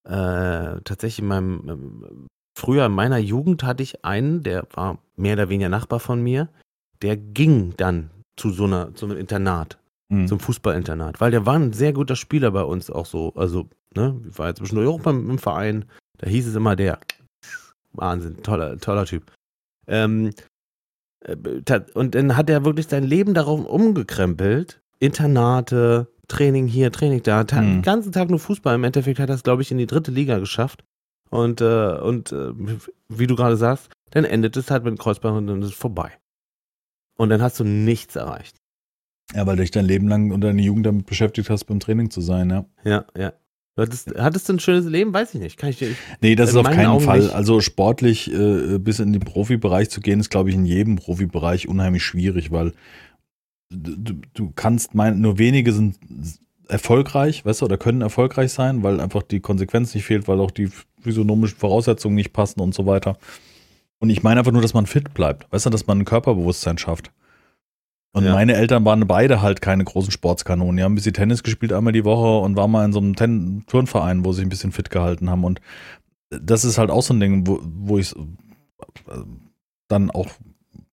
äh, tatsächlich in meinem, ähm, früher in meiner Jugend hatte ich einen, der war mehr oder weniger Nachbar von mir, der ging dann zu so einer, zu einem Internat Mhm. zum Fußballinternat, weil der war ein sehr guter Spieler bei uns auch so. Also, ne, ich war jetzt zwischendurch auch beim, im Verein, da hieß es immer der. Wahnsinn, toller, toller Typ. Ähm, äh, und dann hat er wirklich sein Leben darauf umgekrempelt. Internate, Training hier, Training da, ta Mhm. den ganzen Tag nur Fußball. Im Endeffekt hat er es, glaube ich, in die dritte Liga geschafft. Und, äh, und äh, wie du gerade sagst, dann endet es halt mit dem Kreuzband und dann ist es vorbei. Und dann hast du nichts erreicht. Ja, weil du dich dein Leben lang und deine Jugend damit beschäftigt hast, beim Training zu sein, ja. Ja, ja. Du Hattest, hattest du ein schönes Leben? Weiß ich nicht. Kann ich. Ich, Nee, das ist auf keinen Augen Fall. nicht. Also sportlich äh, bis in den Profibereich zu gehen, ist, glaube ich, in jedem Profibereich unheimlich schwierig, weil du, du kannst meinen, nur wenige sind erfolgreich, weißt du, oder können erfolgreich sein, weil einfach die Konsequenz nicht fehlt, weil auch die physiognomischen Voraussetzungen nicht passen und so weiter. Und ich meine einfach nur, dass man fit bleibt, weißt du, dass man ein Körperbewusstsein schafft. Und Ja. meine Eltern waren beide halt keine großen Sportskanonen. Die haben ein bisschen Tennis gespielt einmal die Woche und waren mal in so einem Ten Turnverein, wo sie sich ein bisschen fit gehalten haben. Und das ist halt auch so ein Ding, wo, wo ich äh, dann auch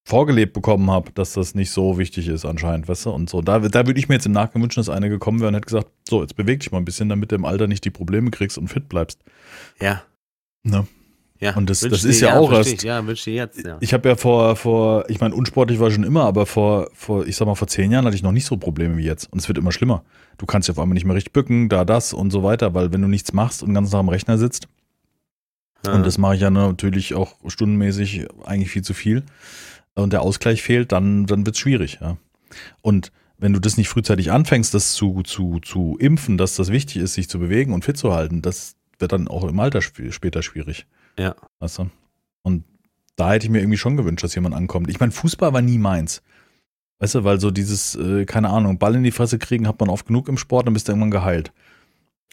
vorgelebt bekommen habe, dass das nicht so wichtig ist anscheinend, weißt du? Und so, da, da würde ich mir jetzt im Nachgang wünschen, dass einer gekommen wäre und hätte gesagt, so, jetzt beweg dich mal ein bisschen, damit du im Alter nicht die Probleme kriegst und fit bleibst. ja. Ne? Ja. Und das- das dir- ist ja auch erst- ich. Ja, wünsche dir jetzt, ja. Ich habe ja vor, vor, ich meine, unsportlich war ich schon immer, aber vor, vor, ich sag mal, vor zehn Jahren hatte ich noch nicht so Probleme wie jetzt. Und es wird immer schlimmer. Du kannst dich auf einmal nicht mehr richtig bücken, da das und so weiter, weil wenn du nichts machst und ganzen Tag am Rechner sitzt, Ja. und das mache ich ja natürlich auch stundenmäßig eigentlich viel zu viel, und der Ausgleich fehlt, dann, dann wird es schwierig, ja. Und wenn du das nicht frühzeitig anfängst, das zu, zu, zu impfen, dass das wichtig ist, sich zu bewegen und fit zu halten, das wird dann auch im Alter sp später schwierig. Ja. Weißt du? Und da hätte ich mir irgendwie schon gewünscht, dass jemand ankommt. Ich meine, Fußball war nie meins. Weißt du, weil so dieses, äh, keine Ahnung, Ball in die Fresse kriegen hat man oft genug im Sport, dann bist du irgendwann geheilt.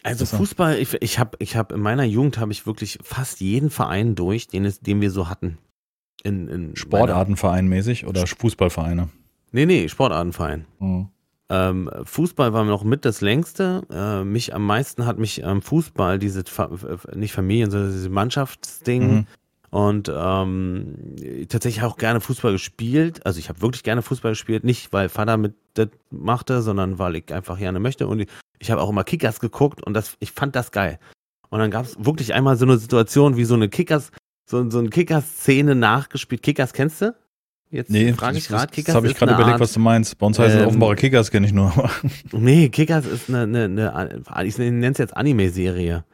Also Fußball, ich, ich habe ich hab in meiner Jugend habe ich wirklich fast jeden Verein durch, den, es, den wir so hatten. In, in Sportartenverein mäßig oder Fußballvereine? Nee, nee, Sportartenverein. Mhm. Ähm, Fußball war noch mit das längste. Äh, mich am meisten hat mich ähm, Fußball, diese, nicht Familien, sondern dieses Mannschaftsding. Mhm. Und ähm, tatsächlich auch gerne Fußball gespielt. Also ich habe wirklich gerne Fußball gespielt. Nicht, weil Vater mit das machte, sondern weil ich einfach gerne möchte. Und ich, ich habe auch immer Kickers geguckt und das, ich fand das geil. Und dann gab es wirklich einmal so eine Situation, wie so eine Kickers, so, so eine Kickers-Szene nachgespielt. Kickers kennst du? Jetzt nee, frage ich gerade, Kickers. Das habe ich gerade überlegt, Art, was du meinst. Bei uns heißen ähm, offenbare Kickers, kenne ich nur. nee, Kickers ist eine, eine, eine ich nenne es jetzt Anime-Serie.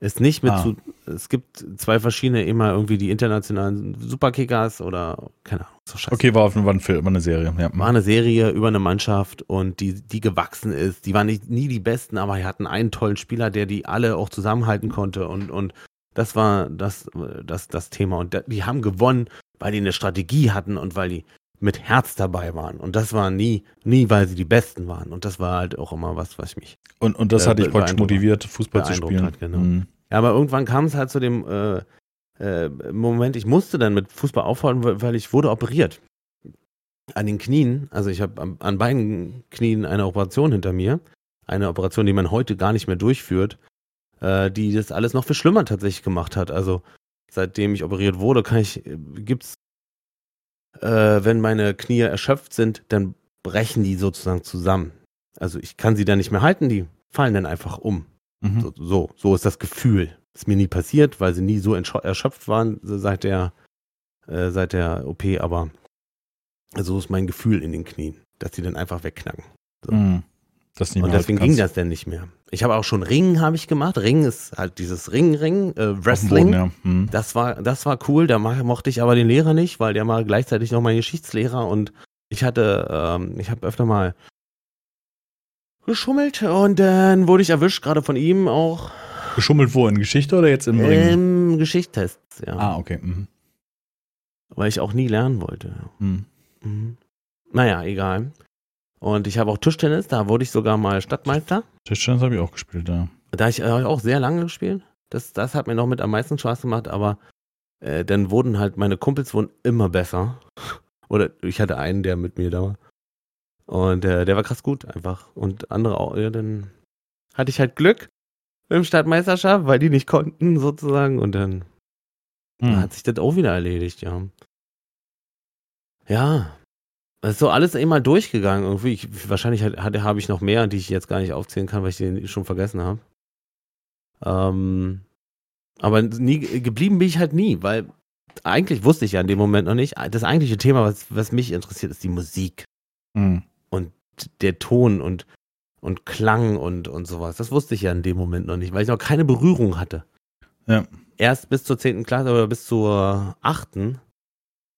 Ist nicht mit ah. zu, es gibt zwei verschiedene, immer irgendwie die internationalen Superkickers oder, keine Ahnung, so scheiße. Okay, war auf jeden Fall ein Film, war eine Serie, ja. War eine Serie über eine Mannschaft und die, die gewachsen ist. Die waren nicht, nie die Besten, aber die hatten einen tollen Spieler, der die alle auch zusammenhalten konnte und, und das war das, das, das Thema. Und die haben gewonnen weil die eine Strategie hatten und weil die mit Herz dabei waren. Und das war nie, nie, weil sie die Besten waren. Und das war halt auch immer was, was mich. Und, und das äh, hat dich praktisch motiviert, Fußball zu spielen. Hat, genau. Mhm. Ja, aber irgendwann kam es halt zu dem äh, äh, Moment, ich musste dann mit Fußball aufhören, weil ich wurde operiert. An den Knien, also ich habe an, an beiden Knien eine Operation hinter mir. Eine Operation, die man heute gar nicht mehr durchführt, äh, die das alles noch viel schlimmer tatsächlich gemacht hat. Also seitdem ich operiert wurde, kann ich, gibt's, äh, wenn meine Knie erschöpft sind, dann brechen die sozusagen zusammen. Also ich kann sie dann nicht mehr halten, die fallen dann einfach um. Mhm. So, so, so, ist das Gefühl. Ist mir nie passiert, weil sie nie so erschöpft waren seit der, äh, seit der OP, aber so ist mein Gefühl in den Knien, dass sie dann einfach wegknacken. So. Mhm. Das und deswegen ging das dann nicht mehr. Ich habe auch schon Ringen habe ich gemacht. Ringen ist halt dieses Ring-Ring, äh, Wrestling. Boden, ja. hm. Das war das war cool. Da mochte ich aber den Lehrer nicht, weil der war gleichzeitig noch mein Geschichtslehrer und ich hatte, ähm, ich habe öfter mal geschummelt und dann wurde ich erwischt, gerade von ihm auch. Geschummelt wo? In Geschichte oder jetzt im Ring? Im Geschichtstest, ja. Ah, okay. Mhm. Weil ich auch nie lernen wollte. Mhm. Mhm. Naja, egal. Und ich habe auch Tischtennis, da wurde ich sogar mal Stadtmeister. Tischtennis habe ich auch gespielt, ja. Da ich äh, auch sehr lange gespielt. Das, das hat mir noch mit am meisten Spaß gemacht, aber äh, dann wurden halt meine Kumpels wurden immer besser. Oder ich hatte einen, der mit mir da war. Und äh, der war krass gut einfach. Und andere auch, ja, dann hatte ich halt Glück im Stadtmeisterschaft, weil die nicht konnten sozusagen. Und dann, hm. dann hat sich das auch wieder erledigt, ja. Ja, das ist so alles immer durchgegangen. Irgendwie. Ich, wahrscheinlich habe ich noch mehr, die ich jetzt gar nicht aufzählen kann, weil ich die schon vergessen habe. Ähm, aber nie, geblieben bin ich halt nie, weil eigentlich wusste ich ja in dem Moment noch nicht. Das eigentliche Thema, was, was mich interessiert, ist die Musik. Mhm. Und der Ton und, und Klang und, und sowas. Das wusste ich ja in dem Moment noch nicht, weil ich noch keine Berührung hatte. Ja. Erst bis zur 10. Klasse oder bis zur 8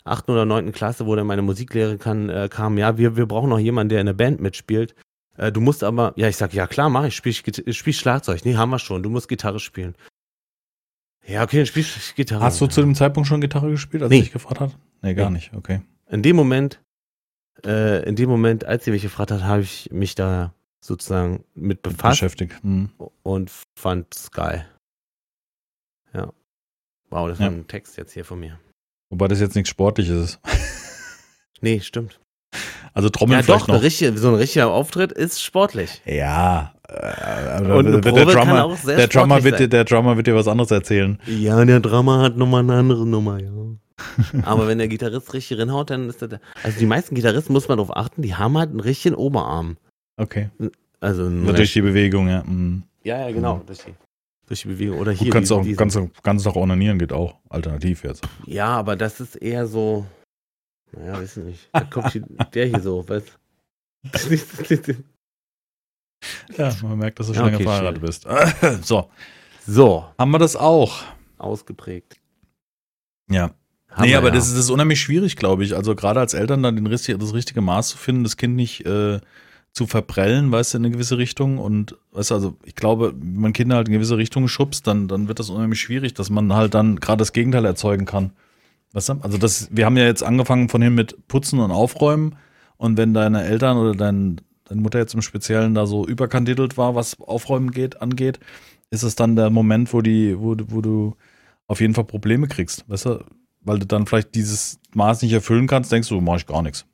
achten oder neunten Klasse, wo dann meine Musiklehre kann, äh, kam, ja, wir, wir brauchen noch jemanden, der in der Band mitspielt. Äh, du musst aber, ja, ich sag, ja klar, mach ich, spiel, ich spiel Schlagzeug. Nee, haben wir schon, du musst Gitarre spielen. Ja, okay, dann spiel ich Gitarre. Hast du zu dem Zeitpunkt schon Gitarre gespielt, als nee. ich gefragt hat? Nee, gar nee. nicht, okay. In dem Moment, äh, in dem Moment, als sie mich gefragt hat, habe ich mich da sozusagen mit befasst. Beschäftigt. Hm. Und fand's geil. Ja. Wow, das ja. war ein Text jetzt hier von mir. Wobei das jetzt nichts Sportliches ist. nee, stimmt. Also Trommeln ja, doch, noch. Richtige, so ein richtiger Auftritt ist sportlich. Ja. Äh, und der Drummer, der, Drummer wird dir, der Drummer wird dir was anderes erzählen. Ja, der Drummer hat nochmal eine andere Nummer, ja. Aber wenn der Gitarrist richtig reinhaut, dann ist das. Also die meisten Gitarristen muss man darauf achten, die haben halt einen richtigen Oberarm. Okay. Also durch die Bewegung, ja. Mhm. Ja, ja, genau. Durch die durch die Bewegung. Oder hier. Du kannst, die, auch, kannst, kannst auch onanieren, geht auch. Alternativ jetzt. Ja, aber das ist eher so. Naja, weiß nicht. Da kommt hier, der hier so, weißt Ja, man merkt, dass du schon okay, lange verheiratet bist. so. So. Haben wir das auch? Ausgeprägt. Ja. Haben nee, aber ja. das, ist, das ist unheimlich schwierig, glaube ich. Also gerade als Eltern dann den, das richtige Maß zu finden, das Kind nicht äh, zu verprellen, weißt du, in eine gewisse Richtung. Und weißt du, also ich glaube, wenn man Kinder halt in gewisse Richtung schubst, dann, dann wird das unheimlich schwierig, dass man halt dann gerade das Gegenteil erzeugen kann. Weißt du? Also das, wir haben ja jetzt angefangen von hin mit Putzen und Aufräumen Und wenn deine Eltern oder dein, deine Mutter jetzt im Speziellen da so überkandidelt war, was Aufräumen geht, angeht, ist es dann der Moment, wo die, wo, wo du auf jeden Fall Probleme kriegst, weißt du? Weil du dann vielleicht dieses Maß nicht erfüllen kannst, denkst du, mach ich gar nichts.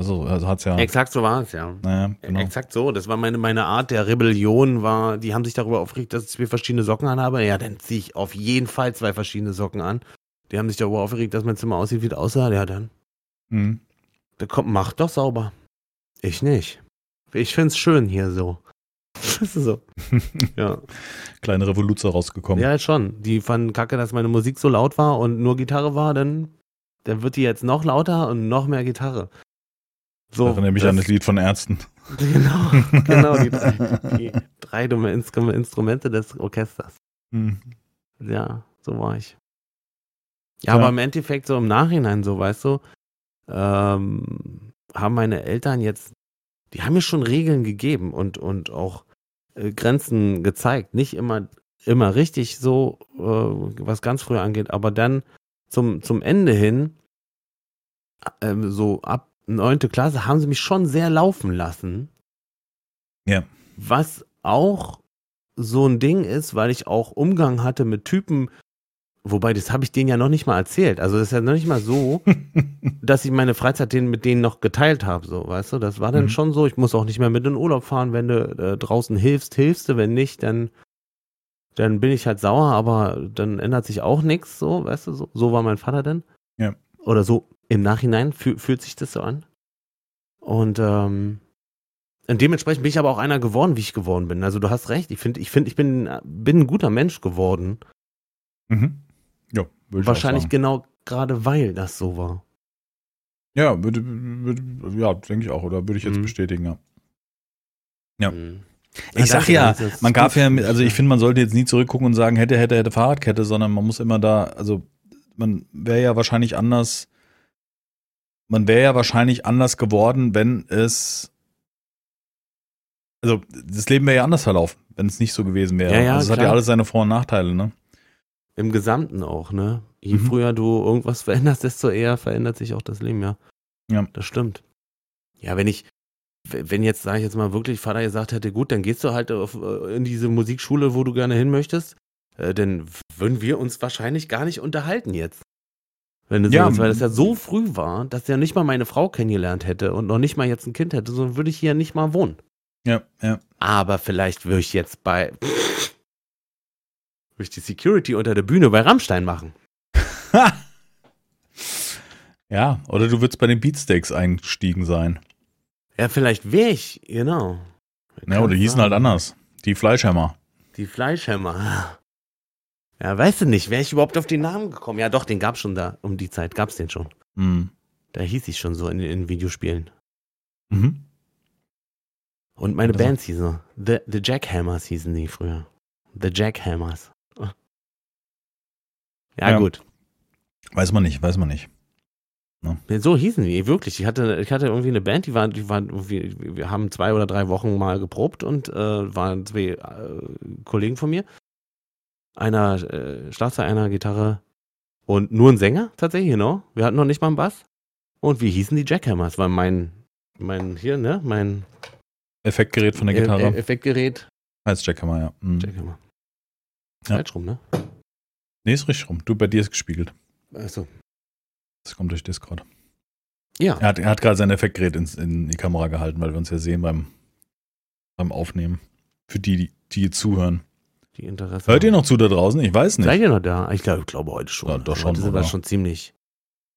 Also, also hat's ja. Exakt so war es, ja. Naja, genau. Exakt so. Das war meine, meine Art der Rebellion, war, die haben sich darüber aufgeregt, dass ich zwei verschiedene Socken anhabe. Ja, dann ziehe ich auf jeden Fall zwei verschiedene Socken an. Die haben sich darüber aufgeregt, dass mein Zimmer aussieht, wie es aussah. Ja, dann. Mhm. Da kommt, mach doch sauber. Ich nicht. Ich find's schön hier so. Das ist so. Ja. Kleine Revolution rausgekommen. Ja, schon. Die fanden kacke, dass meine Musik so laut war und nur Gitarre war, dann, dann wird die jetzt noch lauter und noch mehr Gitarre. So, Das erinnert mich das- an das Lied von Ärzten. Genau, genau, die drei, die drei dumme Instru- Instrumente des Orchesters. Mhm. Ja, so war ich. Ja, Ja. aber im Endeffekt so im Nachhinein so, weißt du, ähm, haben meine Eltern jetzt, die haben mir schon Regeln gegeben und, und auch äh, Grenzen gezeigt. Nicht immer, immer richtig so, äh, was ganz früher angeht, aber dann zum, zum Ende hin, ähm, so ab neunte Klasse, haben sie mich schon sehr laufen lassen. Ja. Was auch so ein Ding ist, weil ich auch Umgang hatte mit Typen, wobei das habe ich denen ja noch nicht mal erzählt. Also das ist ja noch nicht mal so, dass ich meine Freizeit denen, mit denen noch geteilt habe, so, weißt du? Das war dann Mhm. schon so, ich muss auch nicht mehr mit in den Urlaub fahren, wenn du äh, draußen hilfst, hilfst du, wenn nicht, dann dann bin ich halt sauer, aber dann ändert sich auch nichts, so, weißt du, so, so war mein Vater denn. Ja. Oder so im Nachhinein füh fühlt sich das so an. Und ähm, und dementsprechend bin ich aber auch einer geworden, wie ich geworden bin. Also du hast recht, ich finde, ich finde, ich bin, bin ein guter Mensch geworden. Mhm. Ja, würde ich Wahrscheinlich genau gerade weil das so war. Ja, würde, würde, ja, denke ich auch. Oder würde ich jetzt Mhm. bestätigen, ja. Ja. Mhm. Ich sag ja, man darf ja, also ich finde, man sollte jetzt nie zurückgucken und sagen, hätte, hätte, hätte Fahrradkette, sondern man muss immer da, also man wäre ja wahrscheinlich anders, man wäre ja wahrscheinlich anders geworden, wenn es, also das Leben wäre ja anders verlaufen, wenn es nicht so gewesen wäre. Ja, ja, also es hat ja alles seine Vor- und Nachteile, ne? Im Gesamten auch, ne? Je Mhm. früher du irgendwas veränderst, desto eher verändert sich auch das Leben, ja. Ja. Das stimmt. Ja, wenn ich, wenn jetzt, sage ich jetzt mal wirklich, Vater gesagt hätte, gut, dann gehst du halt auf, äh, in diese Musikschule, wo du gerne hin möchtest, äh, dann würden wir uns wahrscheinlich gar nicht unterhalten jetzt. Wenn du so Ja, willst, weil das ja so früh war, dass er nicht mal meine Frau kennengelernt hätte und noch nicht mal jetzt ein Kind hätte, so würde ich hier nicht mal wohnen. Ja, ja. Aber vielleicht würde ich jetzt bei würde ich die Security unter der Bühne bei Rammstein machen. Ja, oder du würdest bei den Beatsteaks eingestiegen sein. Ja, vielleicht wäre ich, genau. Ja, oder die hießen halt anders. Die Fleischhammer. Die Fleischhämmer. Ja, weißt du nicht, wäre ich überhaupt auf den Namen gekommen? Ja, doch, den gab's schon da. Um die Zeit gab's den schon. Mhm. Da hieß ich schon so in, in Videospielen. Mhm. Und meine Also- Bands hießen so. The, The Jackhammers hießen die früher. The Jackhammers. Ja, Ja. gut. Weiß man nicht, weiß man nicht. So hießen die, wirklich. Ich hatte, ich hatte irgendwie eine Band, die war, die war wir haben zwei oder drei Wochen mal geprobt und äh, waren zwei äh, Kollegen von mir. Einer äh, Schlagzeug, einer Gitarre und nur ein Sänger tatsächlich, genau. Wir hatten noch nicht mal einen Bass. Und wir hießen die Jackhammers, weil mein, mein, hier, ne, mein Effektgerät von der E- Gitarre E- Effektgerät. heißt Jackhammer, ja. Mhm. Jackhammer. Ja. Falsch rum, ne? Nee, ist richtig rum. Du, bei dir ist gespiegelt. Achso. Das kommt durch Discord. Ja. Er hat, er hat gerade sein Effektgerät ins, in die Kamera gehalten, weil wir uns ja sehen beim, beim Aufnehmen. Für die, die, die zuhören. Die Interesse. Hört ihr noch zu da draußen? Ich weiß nicht. Seid ihr noch da? Ich glaube, ich glaube heute schon. Ja, doch schon, Heute sind wir schon ziemlich.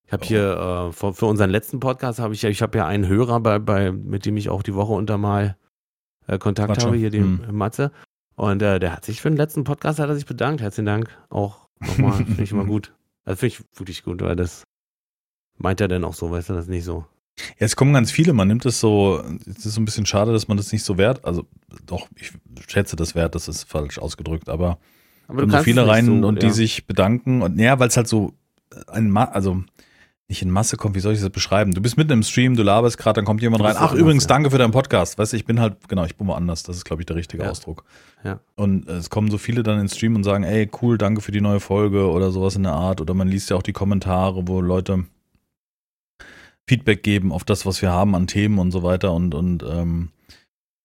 Ich habe hier äh, für, für unseren letzten Podcast habe ich ja, ich habe ja einen Hörer bei, bei, mit dem ich auch die Woche unter mal äh, Kontakt Quatsche. habe, hier den Hm. Matze. Und äh, der hat sich für den letzten Podcast hat er sich bedankt. Herzlichen Dank. Auch nochmal, finde ich immer gut. Also finde ich wirklich gut, weil das meint er denn auch so, weißt du, das ist nicht so. Ja, es kommen ganz viele. Man nimmt es so, es ist so ein bisschen schade, dass man das nicht so wert, also doch, ich schätze das wert, das ist falsch ausgedrückt, aber Aber kommen so viele rein so, und die ja. sich bedanken und ja, weil es halt so ein Ma also nicht in Masse kommt, wie soll ich das beschreiben? Du bist mitten im Stream, du laberst gerade, dann kommt jemand rein. Ach, übrigens, danke für deinen Podcast. Weißt du, ich bin halt, genau, ich bin woanders. Das ist, glaube ich, der richtige Ja. Ausdruck. Ja. Und es kommen so viele dann ins Stream und sagen, ey, cool, danke für die neue Folge oder sowas in der Art. Oder man liest ja auch die Kommentare, wo Leute Feedback geben auf das, was wir haben an Themen und so weiter und, und ähm,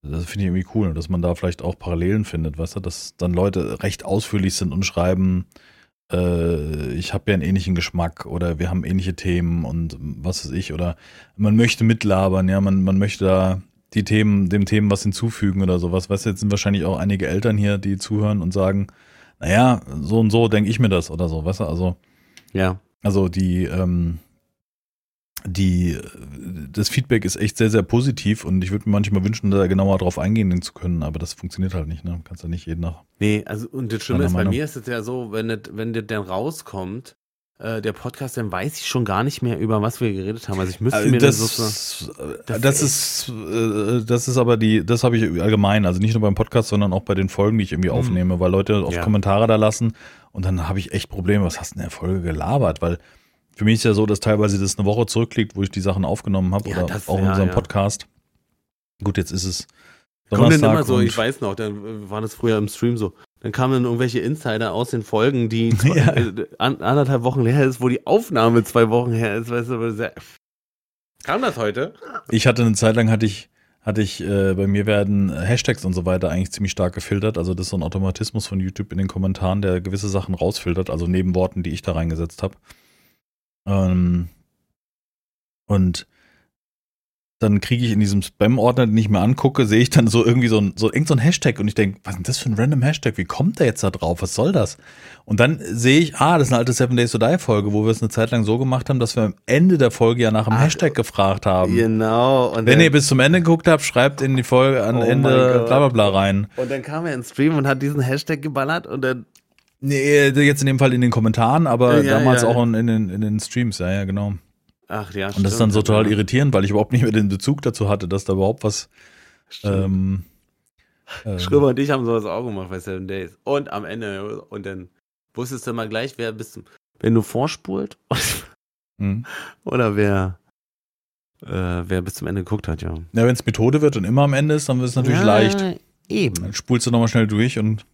das finde ich irgendwie cool, dass man da vielleicht auch Parallelen findet, weißt du, dass dann Leute recht ausführlich sind und schreiben, äh, ich habe ja einen ähnlichen Geschmack oder wir haben ähnliche Themen und was weiß ich, oder man möchte mitlabern, ja, man, man möchte da die Themen, dem Themen was hinzufügen oder sowas. Weißt du, jetzt sind wahrscheinlich auch einige Eltern hier, die zuhören und sagen, naja, so und so denke ich mir das oder so, weißt du, also. Ja. Also die, ähm, die, das Feedback ist echt sehr, sehr positiv und ich würde mir manchmal wünschen, da genauer drauf eingehen zu können, aber das funktioniert halt nicht, ne? Kannst ja nicht jeden nach. Nee, also und das Schlimme ist, bei mir ist es ja so, wenn das, wenn das dann rauskommt, äh, der Podcast, dann weiß ich schon gar nicht mehr, über was wir geredet haben. Also ich müsste mir das, das, das, das ist, äh, das ist aber die, das habe ich allgemein, also nicht nur beim Podcast, sondern auch bei den Folgen, die ich irgendwie mhm. aufnehme, weil Leute oft ja. Kommentare da lassen und dann habe ich echt Probleme, was hast du in der Folge gelabert, weil für mich ist ja so, dass teilweise das eine Woche zurückliegt, wo ich die Sachen aufgenommen habe ja, oder das, auch in unserem Podcast. Gut, jetzt ist es Kommt denn immer so, ich weiß noch, dann war das früher im Stream so. Dann kamen dann irgendwelche Insider aus den Folgen, die zwei, ja. äh, anderthalb Wochen her ist, wo die Aufnahme zwei Wochen her ist, weißt du, sehr, kam das heute? Ich hatte eine Zeit lang hatte ich hatte ich äh, bei mir werden Hashtags und so weiter eigentlich ziemlich stark gefiltert. Also das ist so ein Automatismus von YouTube in den Kommentaren, der gewisse Sachen rausfiltert, also neben Worten, die ich da reingesetzt habe. Ähm, und dann kriege ich in diesem Spam-Ordner, den ich mir angucke, sehe ich dann so irgendwie so ein, so, irgend so ein Hashtag und ich denke, was ist denn das für ein random Hashtag? Wie kommt der jetzt da drauf? Was soll das? Und dann sehe ich, ah, das ist eine alte Seven Days to Die Folge, wo wir es eine Zeit lang so gemacht haben, dass wir am Ende der Folge ja nach einem Ach, Hashtag gefragt haben. Genau. Und Wenn ihr bis zum Ende geguckt habt, schreibt in die Folge an oh Ende bla bla bla rein. Und dann kam er ins Stream und hat diesen Hashtag geballert und dann Nee, jetzt in dem Fall in den Kommentaren, aber ja, damals ja, auch in, den, in den Streams, ja, ja, genau. Ach ja, Und das ist dann so total irritierend, weil ich überhaupt nicht mehr den Bezug dazu hatte, dass da überhaupt was. Ähm, ähm, Schröber und ich haben sowas auch gemacht bei Seven Days. Und am Ende, und dann wusstest du mal gleich, wer bis zum, wenn du vorspult mhm. oder wer, äh, wer bis zum Ende geguckt hat, ja. Ja, wenn es Methode wird und immer am Ende ist, dann wird es natürlich ja, leicht. Eben. Dann spulst du nochmal schnell durch und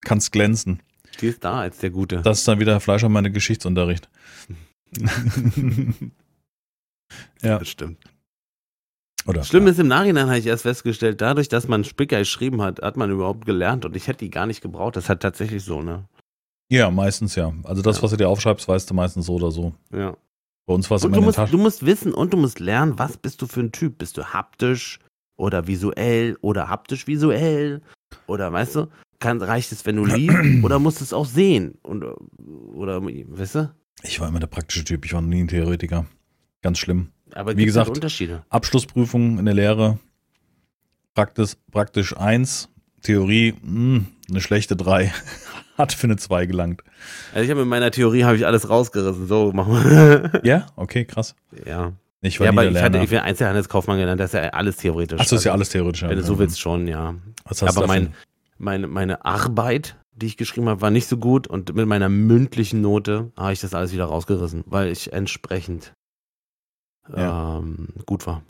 kannst glänzen. Die ist da als der Gute. Das ist dann wieder Fleisch an meine Geschichtsunterricht. ja. Das stimmt. Oder, Schlimm ist, im Nachhinein habe ich erst festgestellt, dadurch, dass man Spicker geschrieben hat, hat man überhaupt gelernt und ich hätte die gar nicht gebraucht. Das hat tatsächlich so, ne? Ja, meistens ja. Also das, ja. was du dir aufschreibst, weißt du meistens so oder so. Ja. Bei uns war es immer du in musst, du musst wissen und du musst lernen, was bist du für ein Typ? Bist du haptisch oder visuell oder haptisch visuell? Oder weißt du, kann, reicht es, wenn du liest oder musst es auch sehen? Und, oder, weißt du? Ich war immer der praktische Typ, ich war nie ein Theoretiker. Ganz schlimm. Aber wie gesagt, Unterschiede. Abschlussprüfung in der Lehre, praktisch, praktisch 1, Theorie, mh, hm, eine schlechte 3. Hat für eine 2 gelangt. Also ich habe in meiner Theorie habe ich alles rausgerissen. So, machen wir. ja, okay, krass. Ja. Ich war ja, aber ich hatte ich bin Einzelhandelskaufmann gelernt, das ist ja alles theoretisch. Achso, ist ja alles theoretisch. Wenn du so willst, schon, ja. Was hast aber mein, meine, meine Arbeit, die ich geschrieben habe, war nicht so gut und mit meiner mündlichen Note habe ich das alles wieder rausgerissen, weil ich entsprechend ja. ähm, gut war.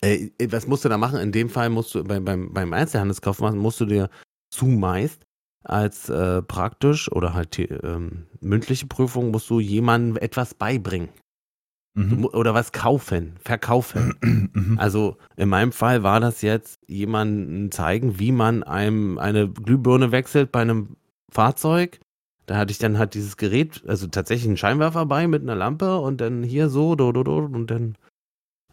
Äh, was musst du da machen? In dem Fall musst du beim, beim, beim Einzelhandelskaufmann musst du dir zumeist als äh, praktisch oder halt ähm, mündliche Prüfung musst du jemandem etwas beibringen. Mhm. Oder was kaufen, verkaufen. Mhm. Also in meinem Fall war das jetzt jemanden zeigen, wie man einem eine Glühbirne wechselt bei einem Fahrzeug. Da hatte ich dann halt dieses Gerät, also tatsächlich einen Scheinwerfer bei mit einer Lampe und dann hier so, do, do, do, und dann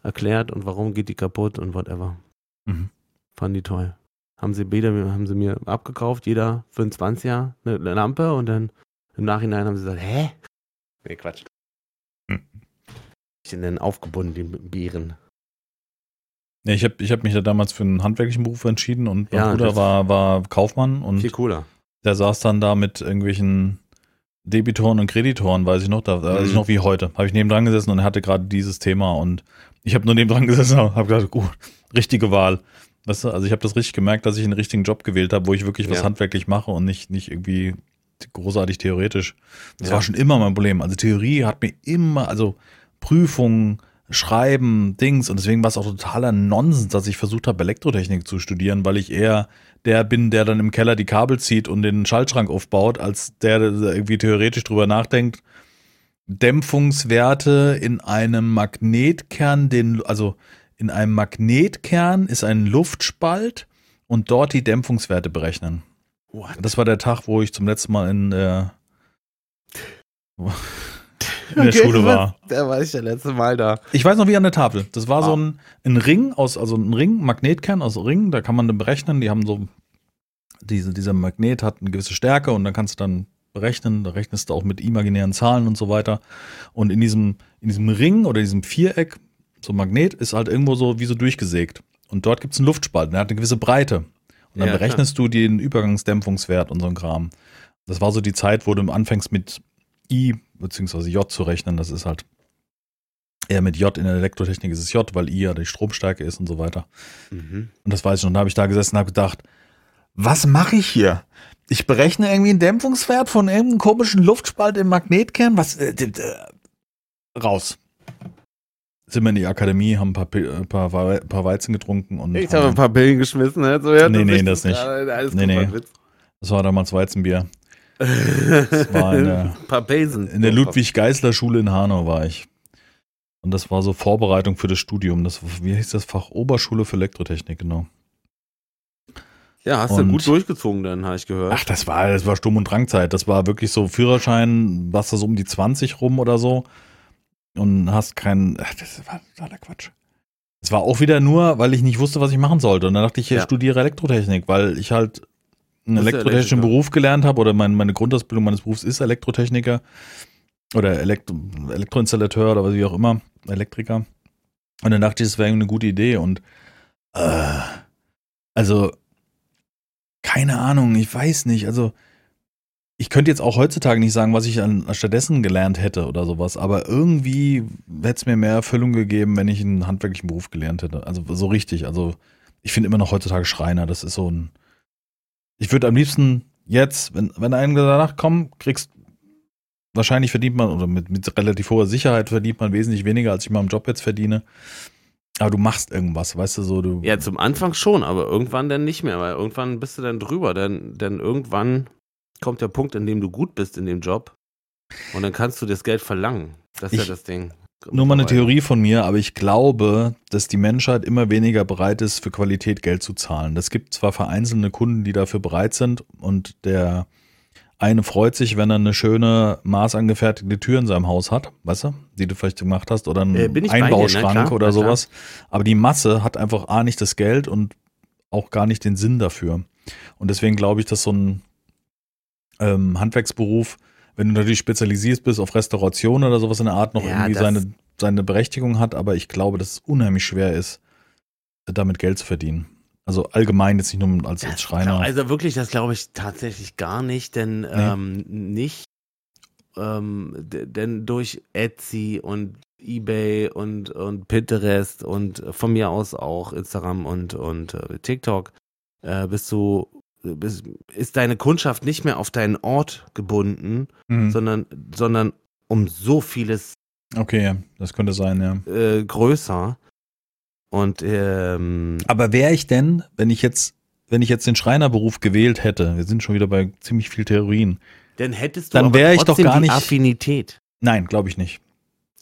erklärt und warum geht die kaputt und whatever. Mhm. Fanden die toll. Haben sie beide, haben sie mir abgekauft, jeder für ein 20er eine Lampe und dann im Nachhinein haben sie gesagt, hä? Nee, Quatsch denn aufgebunden, die Bären? Ja, ich habe ich hab mich da damals für einen handwerklichen Beruf entschieden und mein ja, Bruder war, war Kaufmann und viel cooler. der saß dann da mit irgendwelchen Debitoren und Kreditoren, weiß ich noch, da weiß ich mhm. noch wie heute. Habe ich neben dran gesessen und er hatte gerade dieses Thema und ich habe nur neben dran gesessen und habe gedacht, gut, richtige Wahl. Weißt du, also ich habe das richtig gemerkt, dass ich einen richtigen Job gewählt habe, wo ich wirklich was ja. handwerklich mache und nicht, nicht irgendwie großartig theoretisch. Das ja. war schon immer mein Problem. Also Theorie hat mir immer, also Prüfungen, Schreiben, Dings. Und deswegen war es auch totaler Nonsens, dass ich versucht habe, Elektrotechnik zu studieren, weil ich eher der bin, der dann im Keller die Kabel zieht und den Schaltschrank aufbaut, als der, der irgendwie theoretisch drüber nachdenkt, Dämpfungswerte in einem Magnetkern, den, also in einem Magnetkern ist ein Luftspalt und dort die Dämpfungswerte berechnen. What? Das war der Tag, wo ich zum letzten Mal in der, in der Schule war. Da war ich ja letzte Mal da. Ich weiß noch wie an der Tafel. Das war so Ah. ein, ein Ring aus, also ein Ring, Magnetkern aus Ringen, da kann man dann berechnen. Die haben so, diese, dieser Magnet hat eine gewisse Stärke und dann kannst du dann berechnen. Da rechnest du auch mit imaginären Zahlen und so weiter. Und in diesem, in diesem Ring oder diesem Viereck, so ein Magnet, ist halt irgendwo so wie so durchgesägt. Und dort gibt es einen Luftspalt, der hat eine gewisse Breite. Und dann Ja, berechnest du den Übergangsdämpfungswert und so ein Kram. Das war so die Zeit, wo du anfängst mit I bzw. J zu rechnen. Das ist halt eher mit J in der Elektrotechnik ist es J, weil I ja die Stromstärke ist und so weiter. Mhm. Und das weiß ich noch. Da habe ich da gesessen und habe gedacht, was mache ich hier? Ich berechne irgendwie einen Dämpfungswert von irgendeinem komischen Luftspalt im Magnetkern. Was? Äh, d- raus. Sind wir in die Akademie, haben ein paar, ein paar, Wei- ein paar Weizen getrunken und Ich habe ein paar Pillen geschmissen. Ne? So hört Nee, nee, das nicht. Alles Nee, nee. das war damals Weizenbier. Das war in der, ein paar Besen. in der Ludwig-Geißler-Schule in Hanau war ich. Und das war so Vorbereitung für das Studium. Das, wie hieß das Fach? Oberschule für Elektrotechnik, genau. Ja, hast du Und- gut durchgezogen, dann habe ich gehört. Ach, das war, das war Sturm- und Drangzeit. Das war wirklich so Führerschein, warst du so um die 20 rum oder so und hast keinen, ach, das war totaler Quatsch. Es war auch wieder nur, weil ich nicht wusste, was ich machen sollte. Und dann dachte ich, ich Ja. studiere Elektrotechnik, weil ich halt einen elektrotechnischen? Beruf gelernt habe oder mein, meine Grundausbildung meines Berufs ist Elektrotechniker oder Elektro, Elektroinstallateur oder was wie auch immer, Elektriker. Und dann dachte ich, das wäre eine gute Idee und äh, also keine Ahnung, ich weiß nicht. Also, ich könnte jetzt auch heutzutage nicht sagen, was ich an, stattdessen gelernt hätte oder sowas, aber irgendwie hätte es mir mehr Erfüllung gegeben, wenn ich einen handwerklichen Beruf gelernt hätte. Also so richtig. Also, ich finde immer noch heutzutage Schreiner, das ist so ein. Ich würde am liebsten jetzt, wenn, wenn einer sagt, komm, kriegst. Wahrscheinlich verdient man, oder mit, mit relativ hoher Sicherheit verdient man wesentlich weniger, als ich mal im Job jetzt verdiene. Aber du machst irgendwas, weißt du, so du. Ja, zum Anfang schon, aber irgendwann dann nicht mehr, weil irgendwann bist du dann drüber. Denn, denn irgendwann kommt der Punkt, in dem du gut bist in dem Job und dann kannst du das Geld verlangen. Das ist Ich- ja das Ding. Nur mal eine Theorie von mir, aber ich glaube, dass die Menschheit immer weniger bereit ist, für Qualität Geld zu zahlen. Das gibt zwar vereinzelte Kunden, die dafür bereit sind und der eine freut sich, wenn er eine schöne maßangefertigte Tür in seinem Haus hat, weißt du, die du vielleicht gemacht hast, oder einen Äh, bei dir, ne? Einbauschrank Klar, oder klar. sowas. Aber die Masse hat einfach A nicht das Geld und auch gar nicht den Sinn dafür. Und deswegen glaube ich, dass so ein ähm, Handwerksberuf, wenn du natürlich spezialisierst bist auf Restauration oder sowas in der Art, noch Ja, irgendwie seine, seine Berechtigung hat, aber ich glaube, dass es unheimlich schwer ist, damit Geld zu verdienen. Also allgemein jetzt nicht nur als, als Schreiner. glaub- Also wirklich, das glaube ich tatsächlich gar nicht, denn ähm, nicht, ähm, denn durch Etsy und eBay und, und Pinterest und von mir aus auch Instagram und, und äh, TikTok äh, bist du, ist deine Kundschaft nicht mehr auf deinen Ort gebunden, Mhm. sondern, sondern um so vieles Okay, das könnte sein, ja. äh, größer. Und ähm, Aber wäre ich denn, wenn ich jetzt, wenn ich jetzt den Schreinerberuf gewählt hätte, wir sind schon wieder bei ziemlich viel Theorien. dann hättest du Dann aber wär ich doch gar nicht- Affinität. Nein, glaube ich nicht.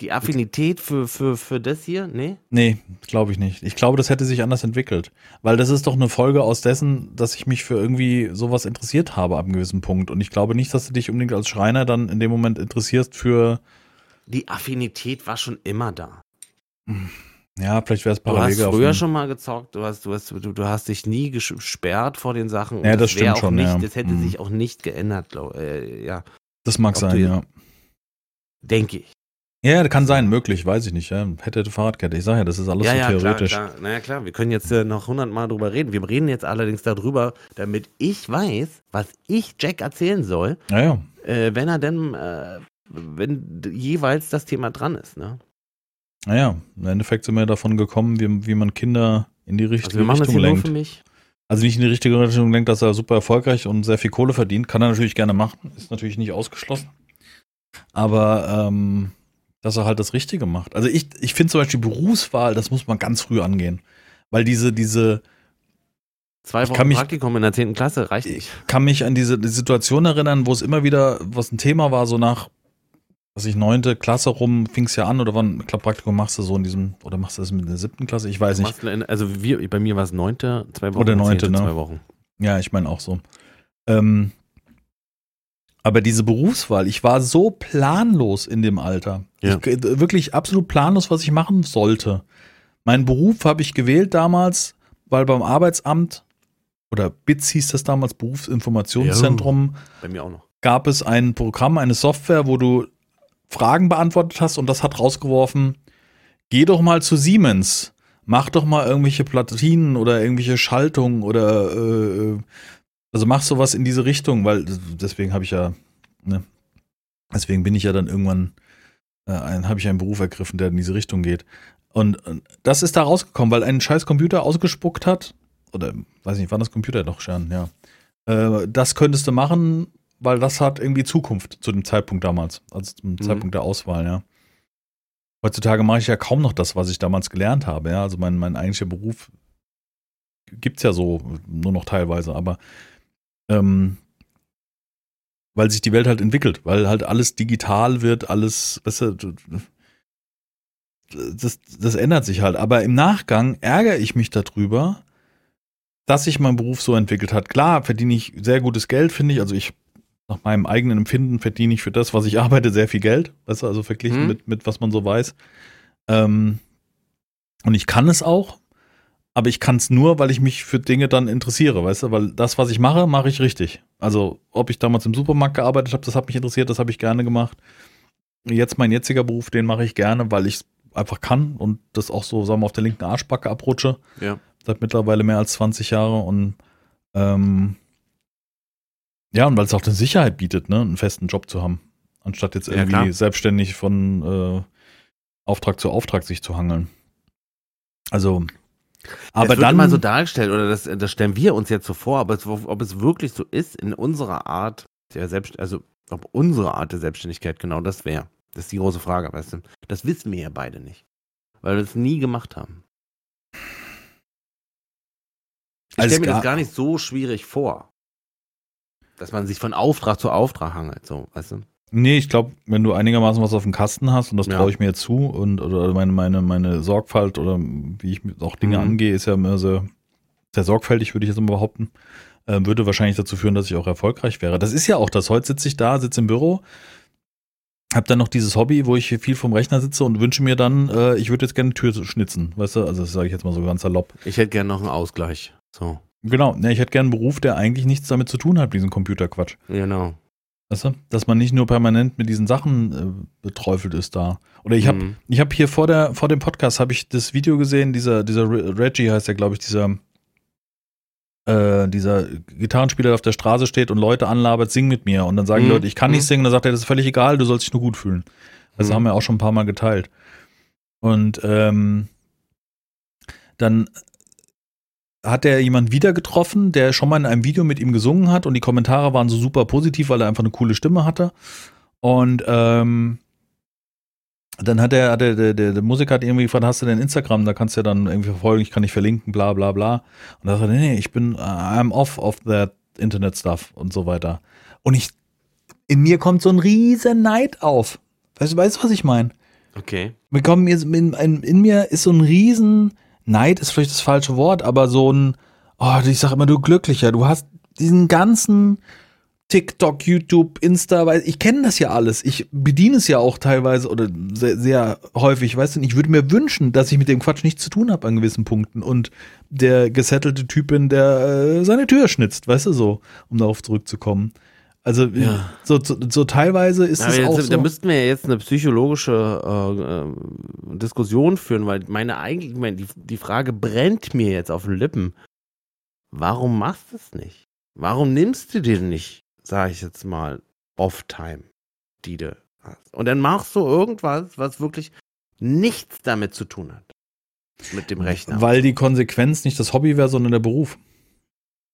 Die Affinität für, für, für das hier? Nee? Nee, glaube ich nicht. Ich glaube, das hätte sich anders entwickelt. Weil das ist doch eine Folge aus dessen, dass ich mich für irgendwie sowas interessiert habe ab einem gewissen Punkt. Und ich glaube nicht, dass du dich unbedingt als Schreiner dann in dem Moment interessierst für, Die Affinität war schon immer da. ja, vielleicht wäre es Du parallel hast früher schon mal gezockt, du hast, du hast, du, du hast dich nie gesperrt vor den Sachen. und Ja, das wär stimmt schon, Nicht, ja. Das hätte Mhm. sich auch nicht geändert, glaub, äh, ja, Das mag Ob du sein, ja. denke ich. Ja, kann sein, möglich, weiß ich nicht. Ja. Hätte, Fahrradkette. Ich sage ja, das ist alles ja, so ja, theoretisch. klar, klar. Naja, klar, wir können jetzt äh, noch hundertmal drüber reden. Wir reden jetzt allerdings darüber, damit ich weiß, was ich Jack erzählen soll, Ja, ja. äh, wenn er denn, äh, wenn jeweils das Thema dran ist, ne? Naja, im Endeffekt sind wir davon gekommen, wie, wie man Kinder in die Also richtige das Richtung lenkt. für mich. Also nicht in die richtige Richtung lenkt, dass er super erfolgreich und sehr viel Kohle verdient. Kann er natürlich gerne machen. Ist natürlich nicht ausgeschlossen. Aber ähm, dass er halt das Richtige macht. Also ich, ich finde zum Beispiel Berufswahl, das muss man ganz früh angehen. Weil diese, diese, Zwei Ich Wochen mich- Praktikum in der 10. Klasse reicht nicht. kann mich an diese die Situation erinnern, wo es immer wieder, was ein Thema war, so nach, was ich, neunte Klasse rum, fing es ja an, oder wann, ich glaube, Praktikum machst du so in diesem, oder machst du das mit der siebten Klasse? Ich weiß nicht. Also wir, bei mir war es neunte, zwei Wochen. Oder neunte, ne? Zwei Wochen. Ja, ich meine auch so. Ähm, aber diese Berufswahl, ich war so planlos in dem Alter. Ja. Ich, äh, wirklich absolut planlos, was ich machen sollte. Meinen Beruf habe ich gewählt damals, weil beim Arbeitsamt oder BITS hieß das damals, Berufsinformationszentrum, Bei mir auch noch. gab es ein Programm, eine Software, wo du Fragen beantwortet hast und das hat rausgeworfen, geh doch mal zu Siemens, mach doch mal irgendwelche Platinen oder irgendwelche Schaltungen oder äh, also mach sowas in diese Richtung, weil deswegen habe ich ja, ne, deswegen bin ich ja dann irgendwann, äh, habe ich einen Beruf ergriffen, der in diese Richtung geht. Und äh, das ist da rausgekommen, weil ein scheiß Computer ausgespuckt hat, oder weiß nicht, wann das Computer doch schon, ja. Äh, das könntest du machen, weil das hat irgendwie Zukunft zu dem Zeitpunkt damals, also zum Mhm. Zeitpunkt der Auswahl, ja. Heutzutage mache ich ja kaum noch das, was ich damals gelernt habe, ja. Also mein, mein eigentlicher Beruf gibt's ja so nur noch teilweise, aber ähm, weil sich die Welt halt entwickelt, weil halt alles digital wird, alles, weißt du, das, das ändert sich halt. Aber im Nachgang ärgere ich mich darüber, dass sich mein Beruf so entwickelt hat. Klar, verdiene ich sehr gutes Geld, finde ich. Also ich, nach meinem eigenen Empfinden, verdiene ich für das, was ich arbeite, sehr viel Geld. Weißt du, also verglichen Mhm. mit, mit was man so weiß. Ähm, und ich kann es auch, aber ich kann es nur, weil ich mich für Dinge dann interessiere, weißt du, weil das, was ich mache, mache ich richtig. Also, ob ich damals im Supermarkt gearbeitet habe, das hat mich interessiert, das habe ich gerne gemacht. Jetzt mein jetziger Beruf, den mache ich gerne, weil ich es einfach kann und das auch so, sagen wir, auf der linken Arschbacke abrutsche. Ja. Seit mittlerweile mehr als 20 Jahre und ähm, ja, und weil es auch eine Sicherheit bietet, ne, einen festen Job zu haben, anstatt jetzt Ja, irgendwie klar. selbstständig von äh, Auftrag zu Auftrag sich zu hangeln. Also, aber dann immer so dargestellt, oder das, das stellen wir uns jetzt so vor, aber es, ob es wirklich so ist in unserer Art der Selbst, also ob unsere Art der Selbstständigkeit genau das wäre. Das ist die große Frage, weißt du? Das wissen wir ja beide nicht. Weil wir es nie gemacht haben. Ich Also stelle mir das ga- gar nicht so schwierig vor. Dass man sich von Auftrag zu Auftrag hangelt, so, weißt du? Nee, ich glaube, wenn du einigermaßen was auf dem Kasten hast, und das Ja. traue ich mir zu, und oder meine, meine, meine Sorgfalt oder wie ich auch Dinge Mhm. angehe, ist ja immer sehr, sehr sorgfältig, würde ich jetzt mal behaupten, äh, würde wahrscheinlich dazu führen, dass ich auch erfolgreich wäre. Das ist ja auch das. Heute sitze ich da, sitze im Büro, habe dann noch dieses Hobby, wo ich viel vom Rechner sitze und wünsche mir dann, äh, ich würde jetzt gerne eine Tür schnitzen, weißt du, also das sage ich jetzt mal so ganz salopp. Ich hätte gerne noch einen Ausgleich. So, Genau, ne, ich hätte gerne einen Beruf, der eigentlich nichts damit zu tun hat, diesen Computerquatsch. genau. Weißt du? Dass man nicht nur permanent mit diesen Sachen äh, beträufelt ist da. Oder ich habe Mhm. ich habe hier vor der vor dem Podcast habe ich das Video gesehen, dieser dieser Re- Reggie heißt ja, glaube ich, dieser äh, dieser Gitarrenspieler, der auf der Straße steht und Leute anlabert, sing mit mir und dann sagen die Mhm. Leute, ich kann nicht Mhm. singen, und dann sagt er, das ist völlig egal, du sollst dich nur gut fühlen. Also Mhm. haben wir auch schon ein paar mal geteilt. Und ähm, dann hat er jemand wieder getroffen, der schon mal in einem Video mit ihm gesungen hat und die Kommentare waren so super positiv, weil er einfach eine coole Stimme hatte. Und ähm, dann hat er, hat er der, der, der Musiker hat irgendwie gefragt, hast du denn Instagram? Da kannst du ja dann irgendwie verfolgen, ich kann dich verlinken, bla bla bla. Und da sagt er, nee, nee, ich bin, uh, I'm off of that Internet stuff und so weiter. Und ich, in mir kommt so ein riesen Neid auf. Weißt du, weißt was ich meine? Okay. Wir kommen jetzt in, in, in mir ist so ein riesen Neid ist vielleicht das falsche Wort, aber so ein oh, ich sag immer du glücklicher, du hast diesen ganzen TikTok, YouTube, Insta, weil ich kenne das ja alles. Ich bediene es ja auch teilweise oder sehr, sehr häufig, weißt du, ich würde mir wünschen, dass ich mit dem Quatsch nichts zu tun habe an gewissen Punkten und der gesettelte Typ bin, der äh, seine Tür schnitzt, weißt du so, um darauf zurückzukommen. Also Ja. so, so, so teilweise ist Aber es jetzt, auch Da so. müssten wir ja jetzt eine psychologische äh, äh, Diskussion führen, weil meine eigentlich, ich meine, die, die Frage brennt mir jetzt auf den Lippen. Warum machst du es nicht? Warum nimmst du dir nicht, sage ich jetzt mal, Off-Time, die du hast? Und dann machst du irgendwas, was wirklich nichts damit zu tun hat. Mit dem Rechner. Weil die Konsequenz nicht das Hobby wäre, sondern der Beruf.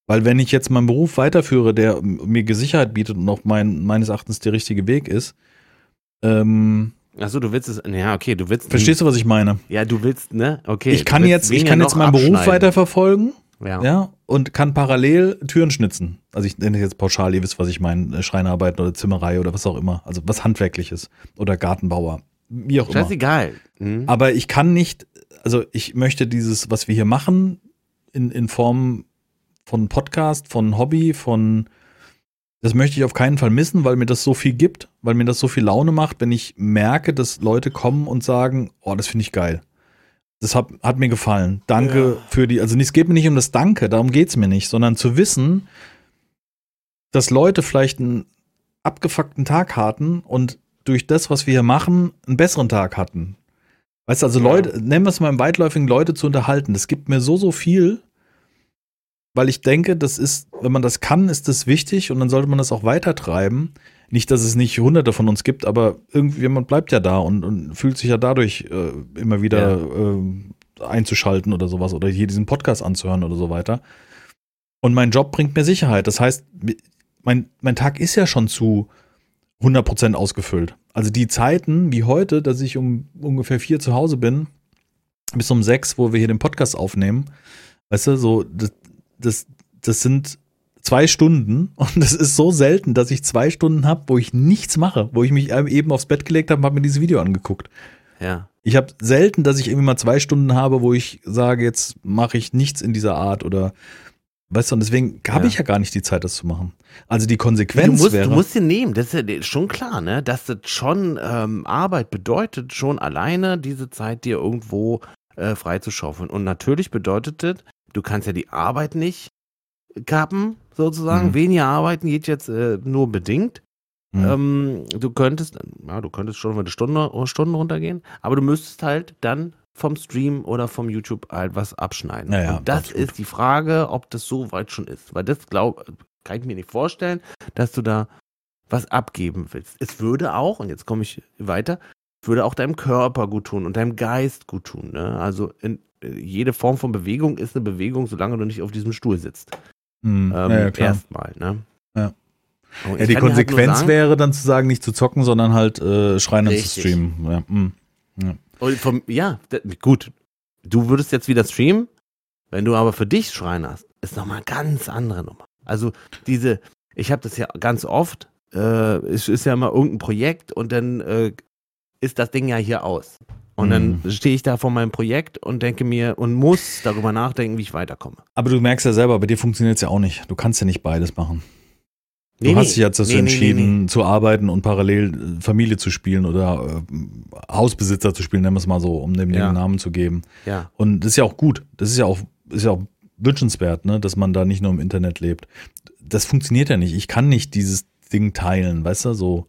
Weil wenn ich jetzt meinen Beruf weiterführe, der mir Sicherheit bietet und auch mein, meines Erachtens der richtige Weg ist, ähm, Achso, du willst es, ja, okay, du willst. verstehst du, was ich meine? Ja, du willst, ne? Okay. ich kann jetzt, ich kann jetzt meinen Beruf weiterverfolgen, Ja. ja. Und kann parallel Türen schnitzen. Also ich nenne es jetzt pauschal, ihr wisst, was ich meine, Schreinerarbeiten oder Zimmerei oder was auch immer. Also was Handwerkliches oder Gartenbauer. Wie auch Scheißegal. immer. Scheißegal. Mhm. Aber ich kann nicht, also ich möchte dieses, was wir hier machen, in, in Form von Podcast, von Hobby, von das möchte ich auf keinen Fall missen, weil mir das so viel gibt, weil mir das so viel Laune macht, wenn ich merke, dass Leute kommen und sagen, oh, das finde ich geil. Das hat, hat mir gefallen. Danke ja. für die, also es geht mir nicht um das Danke, darum geht es mir nicht, sondern zu wissen, dass Leute vielleicht einen abgefuckten Tag hatten und durch das, was wir hier machen, einen besseren Tag hatten. Weißt du, also ja. Leute, nennen wir es mal im weitläufigen Leute zu unterhalten. Das gibt mir so, so viel, weil ich denke, das ist, wenn man das kann, ist das wichtig und dann sollte man das auch weitertreiben. Nicht, dass es nicht hunderte von uns gibt, aber irgendwie, man bleibt ja da und, und fühlt sich ja dadurch äh, immer wieder ja. äh, einzuschalten oder sowas oder hier diesen Podcast anzuhören oder so weiter. Und mein Job bringt mir Sicherheit. Das heißt, mein, mein Tag ist ja schon zu 100% ausgefüllt. Also die Zeiten wie heute, dass ich um ungefähr vier zu Hause bin, bis um sechs, wo wir hier den Podcast aufnehmen, weißt du, so, das, das, das sind zwei Stunden und es ist so selten, dass ich zwei Stunden habe, wo ich nichts mache, wo ich mich eben aufs Bett gelegt habe und habe mir dieses Video angeguckt. Ja. Ich habe selten, dass ich irgendwie mal zwei Stunden habe, wo ich sage, jetzt mache ich nichts in dieser Art oder weißt du, und deswegen habe ja. ich ja gar nicht die Zeit, das zu machen. Also die Konsequenz du musst, wäre. Du musst ihn nehmen, das ist ja schon klar, ne? Dass das schon ähm, Arbeit bedeutet, schon alleine diese Zeit dir irgendwo äh, freizuschaufeln. Und natürlich bedeutet das, du kannst ja die Arbeit nicht kappen, sozusagen. Mhm. Weniger arbeiten geht jetzt äh, nur bedingt. Mhm. Ähm, du könntest, ja, du könntest schon mal eine Stunde, Stunden runtergehen, aber du müsstest halt dann vom Stream oder vom YouTube halt was abschneiden. Naja, Und das ist die Frage, ob das so weit schon ist. Weil das glaub, kann ich mir nicht vorstellen, dass du da was abgeben willst. Es würde auch, und jetzt komme ich weiter, würde auch deinem Körper gut tun und deinem Geist gut tun. Ne? Also in, jede Form von Bewegung ist eine Bewegung, solange du nicht auf diesem Stuhl sitzt. Hm, ähm, ja, Erstmal, ne? Ja. ja die Konsequenz halt sagen, wäre dann zu sagen, nicht zu zocken, sondern halt äh, schreien und zu streamen. Ja, hm, ja. Vom, ja, gut. Du würdest jetzt wieder streamen, wenn du aber für dich schreien hast, ist nochmal eine ganz andere Nummer. Also diese, ich habe das ja ganz oft, äh, es ist ja immer irgendein Projekt und dann äh, ist das Ding ja hier aus. Und dann mhm. stehe ich da vor meinem Projekt und denke mir und muss darüber nachdenken, wie ich weiterkomme. Aber du merkst ja selber, bei dir funktioniert es ja auch nicht. Du kannst ja nicht beides machen. Du nee, hast dich jetzt dazu nee, entschieden, nee, zu arbeiten und parallel äh, Familie zu spielen oder äh, Hausbesitzer zu spielen, nennen wir es mal so, um dem ja. den Namen zu geben. Ja. Und das ist ja auch gut. Das ist ja auch, ist ja auch wünschenswert, ne, dass man da nicht nur im Internet lebt. Das funktioniert ja nicht. Ich kann nicht dieses Ding teilen, weißt du, so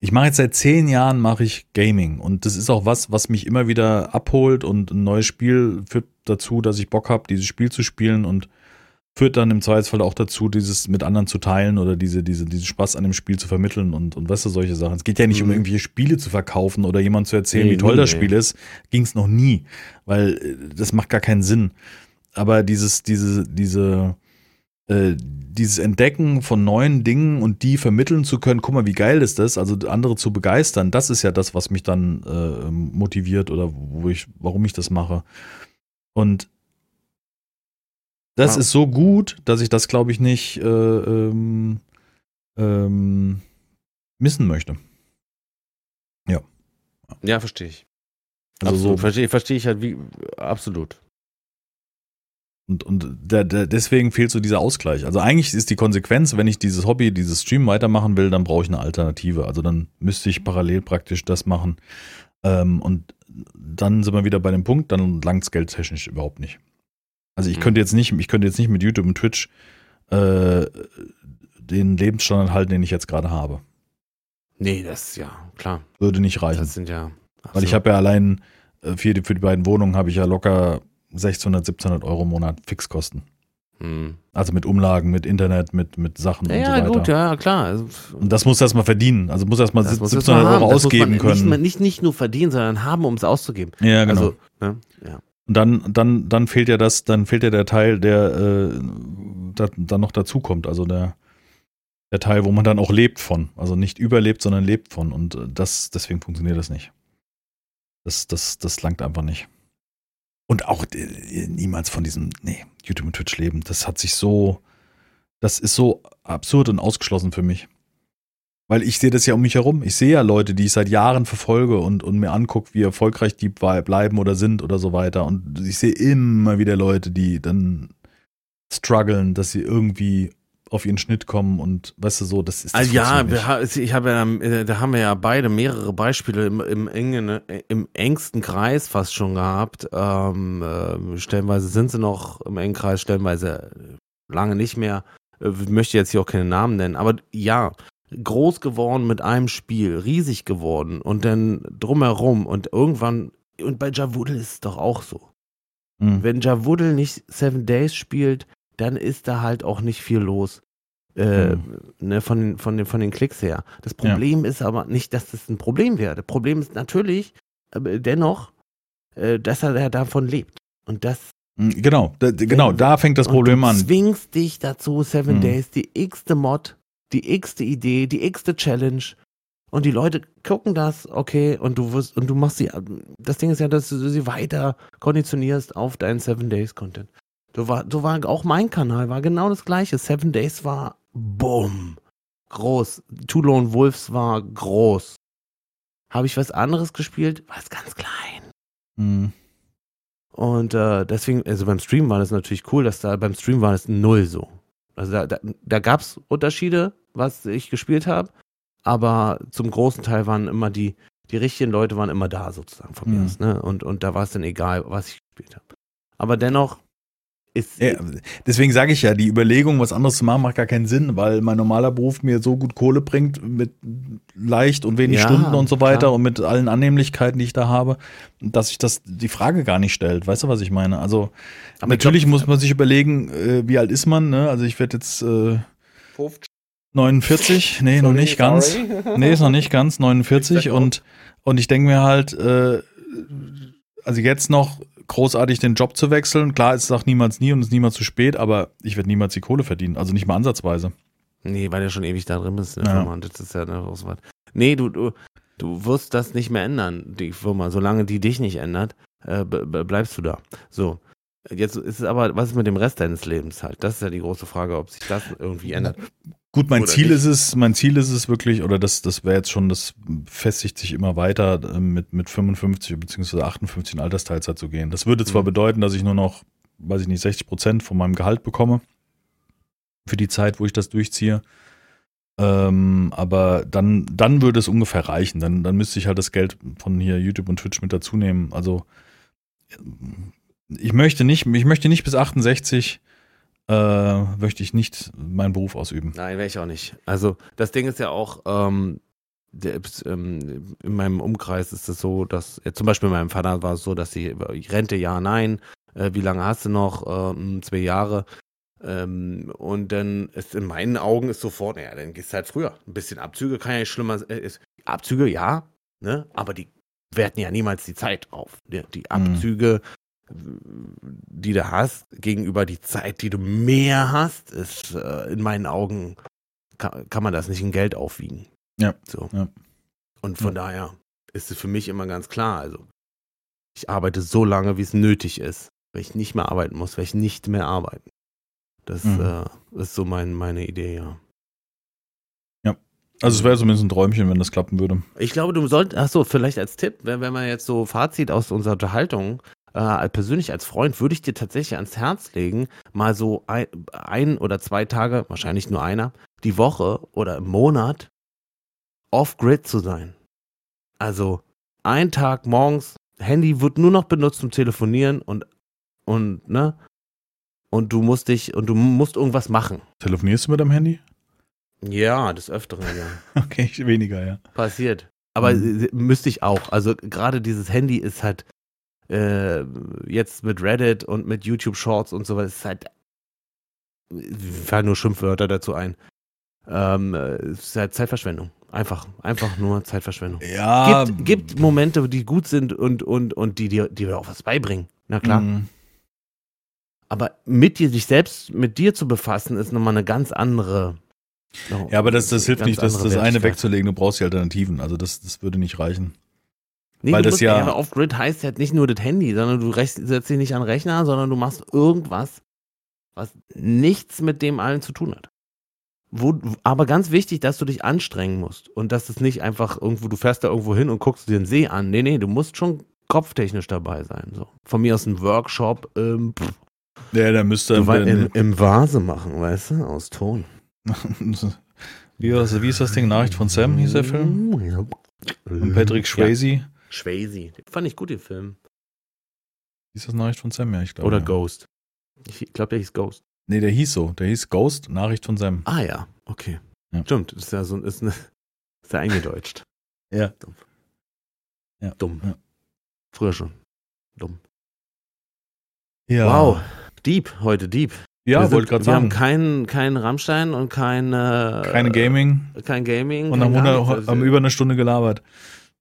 ich mache jetzt seit zehn Jahren mache ich Gaming und das ist auch was, was mich immer wieder abholt und ein neues Spiel führt dazu, dass ich Bock habe, dieses Spiel zu spielen und führt dann im Zweifelsfall auch dazu, dieses mit anderen zu teilen oder diese, diese, diesen Spaß an dem Spiel zu vermitteln und, und weißt du, solche Sachen. Es geht ja nicht mhm. um irgendwelche Spiele zu verkaufen oder jemand zu erzählen, nee, wie toll nee, das Spiel nee. ist. Ging es noch nie, weil äh, das macht gar keinen Sinn. Aber dieses, diese, diese, äh, dieses Entdecken von neuen Dingen und die vermitteln zu können, guck mal, wie geil ist das, also andere zu begeistern, das ist ja das, was mich dann äh, motiviert oder wo ich, warum ich das mache. Und das ja. ist so gut, dass ich das, glaube ich, nicht äh, ähm, ähm, missen möchte. Ja. Ja, verstehe ich. Also absolut. so verstehe, verstehe ich halt wie absolut. Und, und der, der, deswegen fehlt so dieser Ausgleich. Also eigentlich ist die Konsequenz, wenn ich dieses Hobby, dieses Stream weitermachen will, dann brauche ich eine Alternative. Also dann müsste ich parallel praktisch das machen. Ähm, und dann sind wir wieder bei dem Punkt, dann langt es geldtechnisch überhaupt nicht. Also ich mhm. könnte jetzt nicht, ich könnte jetzt nicht mit YouTube und Twitch äh, den Lebensstandard halten, den ich jetzt gerade habe. Nee, das ist ja klar. Würde nicht reichen. Das sind ja. Weil ich habe ja allein äh, für die, für die beiden Wohnungen habe ich ja locker 1600, 1700 Euro im Monat Fixkosten. Hm. Also mit Umlagen, mit Internet, mit, mit Sachen ja, und so weiter. Ja, gut, ja, klar. Also, und das muss erstmal verdienen. Also muss erstmal 1700 Euro das ausgeben können. Nicht, nicht, nicht, nur verdienen, sondern haben, um es auszugeben. Ja, genau. Also, ne? ja. Und dann, dann, dann fehlt ja das, dann fehlt ja der Teil, der äh, da, dann noch dazukommt. Also der, der Teil, wo man dann auch lebt von. Also nicht überlebt, sondern lebt von. Und äh, das, deswegen funktioniert das nicht. Das, das, das langt einfach nicht. Und auch äh, niemals von diesem, nee, YouTube und Twitch leben. Das hat sich so, das ist so absurd und ausgeschlossen für mich. Weil ich sehe das ja um mich herum. Ich sehe ja Leute, die ich seit Jahren verfolge und, und mir angucke, wie erfolgreich die bleiben oder sind oder so weiter. Und ich sehe immer wieder Leute, die dann strugglen, dass sie irgendwie auf ihren Schnitt kommen und weißt du so, das ist das also ja, wir, ich habe ja, äh, da haben wir ja beide mehrere Beispiele im, im, engen, im engsten Kreis fast schon gehabt. Ähm, äh, stellenweise sind sie noch im engen Kreis, stellenweise lange nicht mehr. Äh, ich möchte jetzt hier auch keine Namen nennen, aber ja, groß geworden mit einem Spiel, riesig geworden und dann drumherum und irgendwann, und bei Javudel ist es doch auch so. Mhm. Wenn Javudel nicht Seven Days spielt, dann ist da halt auch nicht viel los. Äh, mhm. ne, von, von, den, von den Klicks her. Das Problem ja. ist aber nicht, dass das ein Problem wäre. Das Problem ist natürlich äh, dennoch, äh, dass er davon lebt. Und das. Mhm, genau, da, genau, da fängt das Problem an. Du zwingst dich dazu, Seven mhm. Days, die x-te Mod, die x-te Idee, die x-te Challenge. Und die Leute gucken das, okay, und du wirst, und du machst sie, das Ding ist ja, dass du sie weiter konditionierst auf deinen Seven Days Content. So war, so war auch mein Kanal, war genau das gleiche. Seven Days war bumm, groß. Two Lone Wolves war groß. Habe ich was anderes gespielt, war es ganz klein. Mhm. Und äh, deswegen, also beim Stream war das natürlich cool, dass da beim Stream war es null so. Also da, da, da gab es Unterschiede, was ich gespielt habe, aber zum großen Teil waren immer die, die richtigen Leute waren immer da sozusagen von mir mhm. aus. Ne? Und, und da war es dann egal, was ich gespielt habe. Aber dennoch ist, ja, deswegen sage ich ja, die Überlegung, was anderes zu machen, macht gar keinen Sinn, weil mein normaler Beruf mir so gut Kohle bringt mit leicht und wenig ja, Stunden und so weiter klar. und mit allen Annehmlichkeiten, die ich da habe, dass sich das die Frage gar nicht stellt. Weißt du, was ich meine? Also Aber natürlich glaub, muss man sich überlegen, äh, wie alt ist man? Ne? Also ich werde jetzt äh, 49, nee, sorry, noch nicht ganz. Nee, ist noch nicht ganz 49 und und ich denke mir halt, äh, also jetzt noch großartig den Job zu wechseln. Klar, es ist auch niemals nie und es ist niemals zu spät, aber ich werde niemals die Kohle verdienen. Also nicht mal ansatzweise. Nee, weil du schon ewig da drin bist in der ja. Firma das ist ja eine Auswahl. Nee, du, du, du wirst das nicht mehr ändern, die Firma. Solange die dich nicht ändert, äh, bleibst du da. So. Jetzt ist es aber, was ist mit dem Rest deines Lebens halt? Das ist ja die große Frage, ob sich das irgendwie ändert. Gut, mein Ziel nicht. ist es, mein Ziel ist es wirklich, oder das, das wäre jetzt schon, das festigt sich immer weiter, äh, mit, mit 55 bzw. 58 in Altersteilzeit zu gehen. Das würde zwar mhm. bedeuten, dass ich nur noch, weiß ich nicht, 60 Prozent von meinem Gehalt bekomme für die Zeit, wo ich das durchziehe. Ähm, aber dann, dann würde es ungefähr reichen. Dann, dann müsste ich halt das Geld von hier YouTube und Twitch mit dazu nehmen. Also ich möchte nicht, ich möchte nicht bis 68 äh, möchte ich nicht meinen Beruf ausüben. Nein, wäre ich auch nicht. Also das Ding ist ja auch, ähm, der, ähm, in meinem Umkreis ist es so, dass, ja, zum Beispiel bei meinem Vater war es so, dass die Rente ja, nein, äh, wie lange hast du noch? Ähm, zwei Jahre. Ähm, und dann ist in meinen Augen ist sofort, naja, dann gehst du halt früher. Ein bisschen Abzüge kann ja nicht schlimmer sein. Äh, Abzüge, ja, ne? Aber die werten ja niemals die Zeit auf. Die, die mhm. Abzüge die du hast, gegenüber die Zeit, die du mehr hast, ist äh, in meinen Augen, kann, kann, man das nicht in Geld aufwiegen. Ja. So. Ja. Und von ja. daher ist es für mich immer ganz klar. Also, ich arbeite so lange, wie es nötig ist. Wenn ich nicht mehr arbeiten muss, werde ich nicht mehr arbeiten. Das mhm. äh, ist so mein, meine Idee, ja. Ja. Also es wäre zumindest ein Träumchen, wenn das klappen würde. Ich glaube, du solltest, ach so, vielleicht als Tipp, wenn, wenn man jetzt so Fazit aus unserer Unterhaltung, äh, persönlich als Freund würde ich dir tatsächlich ans Herz legen, mal so ein, ein oder zwei Tage, wahrscheinlich nur einer, die Woche oder im Monat off-grid zu sein. Also ein Tag morgens, Handy wird nur noch benutzt zum Telefonieren und, und, ne? Und du musst dich, und du musst irgendwas machen. Telefonierst du mit deinem Handy? Ja, des Öfteren, ja. okay, weniger, ja. Passiert. Aber mhm. müsste ich auch. Also gerade dieses Handy ist halt, äh, jetzt mit Reddit und mit YouTube Shorts und sowas, ist halt, fallen nur Schimpfwörter dazu ein. Ähm, es ist halt Zeitverschwendung. Einfach, einfach nur Zeitverschwendung. Ja. Gibt, gibt Momente, die gut sind und, und, und die dir die auch was beibringen. Na klar. Mhm. Aber mit dir, sich selbst mit dir zu befassen, ist nochmal eine ganz andere. ja, aber das, das hilft nicht, das, das eine wegzulegen. Du brauchst die Alternativen. Also das, das würde nicht reichen. Nee, Weil das ja- aber Off-Grid heißt halt nicht nur das Handy, sondern du setzt dich nicht an Rechner, sondern du machst irgendwas, was nichts mit dem allen zu tun hat. Wo, aber ganz wichtig, dass du dich anstrengen musst und dass es nicht einfach irgendwo, du fährst da irgendwo hin und guckst dir den See an. Nee, nee, du musst schon kopftechnisch dabei sein. So. Von mir aus ein Workshop ähm, pff, Ja, der müsste. du im, im Vase machen, weißt du, aus Ton. wie, das, wie ist das Ding? Nachricht von Sam hieß der Film? Und Patrick Swayze. Ja, Den fand ich gut, den Film. Hieß das Nachricht von Sam? Ja, ich glaube. Oder ja. Ghost. Ich glaube, der hieß Ghost. Nee, der hieß so. Der hieß Ghost, Nachricht von Sam. Ah ja, okay. Ja. Stimmt, ist ja so ist, eine, ist ja eingedeutscht. Ja. Dumm. Ja. Dumm. Ja. Früher schon. Dumm. ja. Wow. Deep, heute Deep. Ja, wollte gerade Wir haben sagen. keinen kein Rammstein und kein, äh, Keine Gaming. kein Gaming. Und haben, gar 100, nichts. haben über eine Stunde gelabert.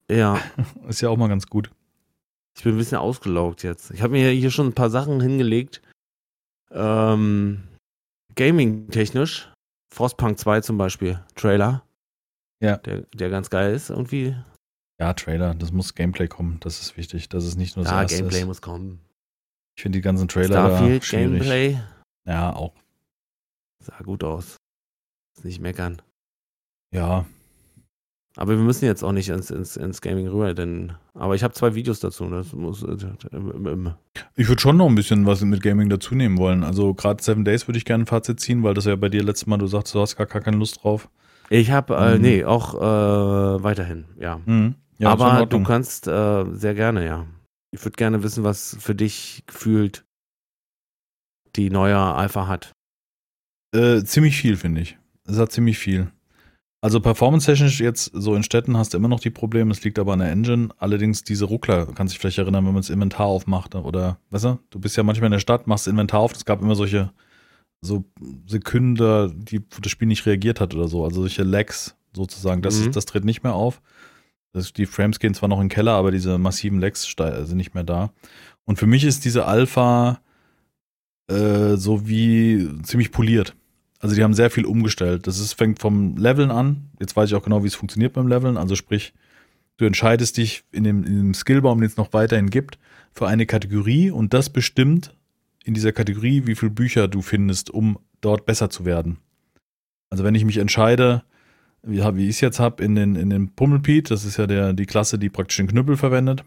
Ja, Ist ja auch mal ganz gut. ich bin ein bisschen ausgelaugt jetzt. Ich habe mir hier schon ein paar Sachen hingelegt. Ähm, Gaming-technisch. Frostpunk 2 zum Beispiel. Trailer. Ja. Der, der ganz geil ist irgendwie. Ja, Trailer, das muss Gameplay kommen. Das ist wichtig. Das ist nicht nur das Ja, Gameplay ist. muss kommen. Ich finde die ganzen Trailer da Starfield schwierig. Gameplay Ja, auch. sah gut aus. Ist nicht meckern. Ja, Aber wir müssen jetzt auch nicht ins, ins, ins Gaming rüber, denn. Aber ich habe zwei Videos dazu. Das muss. Äh, Ich würde schon noch ein bisschen was mit Gaming dazu nehmen wollen. Also gerade Seven Days würde ich gerne ein Fazit ziehen, weil das ja bei dir letztes Mal, du sagst, du hast gar, gar keine Lust drauf. ich habe, äh, Mhm. nee, auch äh, weiterhin, ja. Mhm. Ja, Aber du kannst äh, sehr gerne, ja. Ich würde gerne wissen, was für dich gefühlt die neue Alpha hat. Äh, ziemlich viel, finde ich. Es hat ziemlich viel. Also performance-technisch jetzt so in Städten hast du immer noch die Probleme, es liegt aber an der Engine. Allerdings diese Ruckler, kannst dich vielleicht erinnern, wenn man das Inventar aufmacht oder, weißt du, du bist ja manchmal in der Stadt, machst das Inventar auf, es gab immer solche so Sekunden, die wo das Spiel nicht reagiert hat oder so, also solche Lags sozusagen. Das, Mhm. ist, das tritt nicht mehr auf. Das, die Frames gehen zwar noch in den Keller, aber diese massiven Lags sind nicht mehr da. Und für mich ist diese Alpha äh, so wie ziemlich poliert. Also die haben sehr viel umgestellt. Das ist, fängt vom Leveln an. Jetzt weiß ich auch genau, wie es funktioniert beim Leveln. Also sprich, du entscheidest dich in dem, in dem Skillbaum, den es noch weiterhin gibt, für eine Kategorie und das bestimmt in dieser Kategorie, wie viele Bücher du findest, um dort besser zu werden. Also wenn ich mich entscheide, wie, wie ich es jetzt habe, in den, in den Pummelpiet, das ist ja der, die Klasse, die praktisch den Knüppel verwendet,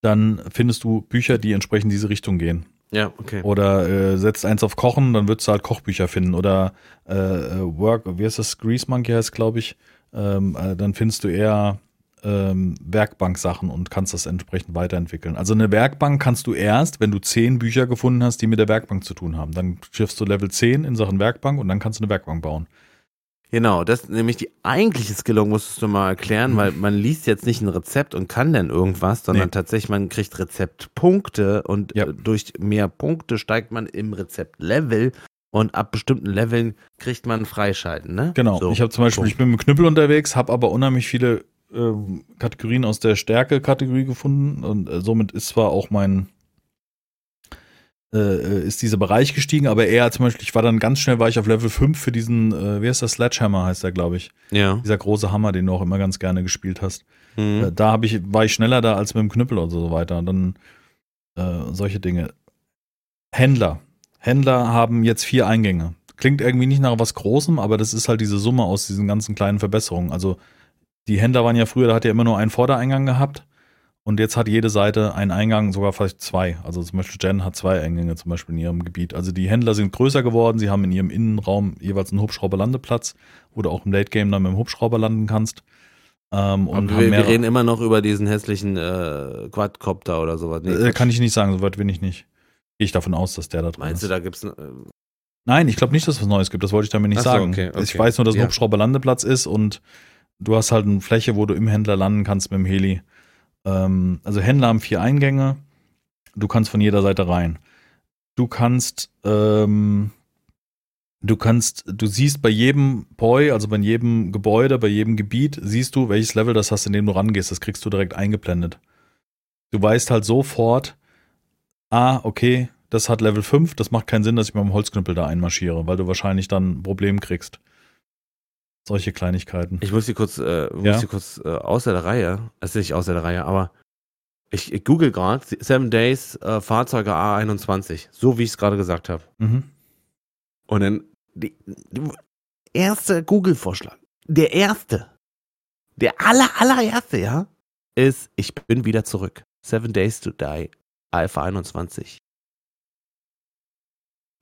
dann findest du Bücher, die entsprechend diese Richtung gehen. Ja, okay. Oder äh, setzt eins auf Kochen, dann würdest du halt Kochbücher finden. Oder äh, äh, Work, wie heißt das? Grease Monkey heißt, glaube ich. Ähm, äh, dann findest du eher ähm, Werkbank-Sachen und kannst das entsprechend weiterentwickeln. Also eine Werkbank kannst du erst, wenn du zehn Bücher gefunden hast, die mit der Werkbank zu tun haben. Dann schiffst du Level 10 in Sachen Werkbank und dann kannst du eine Werkbank bauen. Genau, das nämlich die eigentliche Skillung musstest du mal erklären, weil man liest jetzt nicht ein Rezept und kann dann irgendwas, sondern Nee. tatsächlich man kriegt Rezeptpunkte und Ja. äh, durch mehr Punkte steigt man im Rezeptlevel und ab bestimmten Leveln kriegt man Freischalten, ne? Genau. So. Ich habe zum Beispiel, ich bin mit Knüppel unterwegs, habe aber unheimlich viele ähm, Kategorien aus der Stärke-Kategorie gefunden und äh, somit ist zwar auch mein äh, äh, ist dieser Bereich gestiegen, aber eher zum Beispiel, ich war dann ganz schnell, war ich auf Level 5 für diesen, äh, wie heißt das, Sledgehammer heißt der, glaube ich. Ja. Dieser große Hammer, den du auch immer ganz gerne gespielt hast. Mhm. Äh, da hab ich, war ich schneller da als mit dem Knüppel und so weiter. Und dann äh, solche Dinge. Händler. Händler haben jetzt vier Eingänge. Klingt irgendwie nicht nach was Großem, aber das ist halt diese Summe aus diesen ganzen kleinen Verbesserungen. Also die Händler waren ja früher, da hat ja immer nur einen Vordereingang gehabt. Und jetzt hat jede Seite einen Eingang, sogar vielleicht zwei. Also zum Beispiel Jen hat zwei Eingänge zum Beispiel in ihrem Gebiet. Also die Händler sind größer geworden, sie haben in ihrem Innenraum jeweils einen Hubschrauberlandeplatz, wo du auch im Late Game dann mit dem Hubschrauber landen kannst. Ähm, und wir, wir reden immer noch über diesen hässlichen äh, Quadcopter oder sowas. Nee, äh, kann ich nicht sagen, soweit bin ich nicht. Gehe ich davon aus, dass der da drin Meinst du, ist. da gibt's äh, Nein, ich glaube nicht, dass es was Neues gibt. Das wollte ich damit nicht so, sagen. okay, okay. Ich weiß nur, dass ein Ja. Hubschrauberlandeplatz ist und du hast halt eine Fläche, wo du im Händler landen kannst mit dem Heli. Ähm, also Händler haben vier Eingänge. Du kannst von jeder Seite rein. Du kannst, ähm, du kannst, du siehst bei jedem Poi, also bei jedem Gebäude, bei jedem Gebiet, siehst du, welches Level das hast, in dem du rangehst. Das kriegst du direkt eingeblendet. Du weißt halt sofort, ah, okay, das hat Level 5, das macht keinen Sinn, dass ich mit dem Holzknüppel da einmarschiere, weil du wahrscheinlich dann ein Problem kriegst. Solche Kleinigkeiten. Ich muss hier kurz, äh, muss Ja. hier kurz äh, außer der Reihe, es ist nicht außer der Reihe, aber ich, ich google gerade Seven Days äh, Fahrzeuge A21, so wie ich es gerade gesagt habe. Mhm. Und dann die, die erste Google-Vorschlag, der erste, der aller, allererste, ja, ist, ich bin wieder zurück. Seven Days to Die, Alpha 21.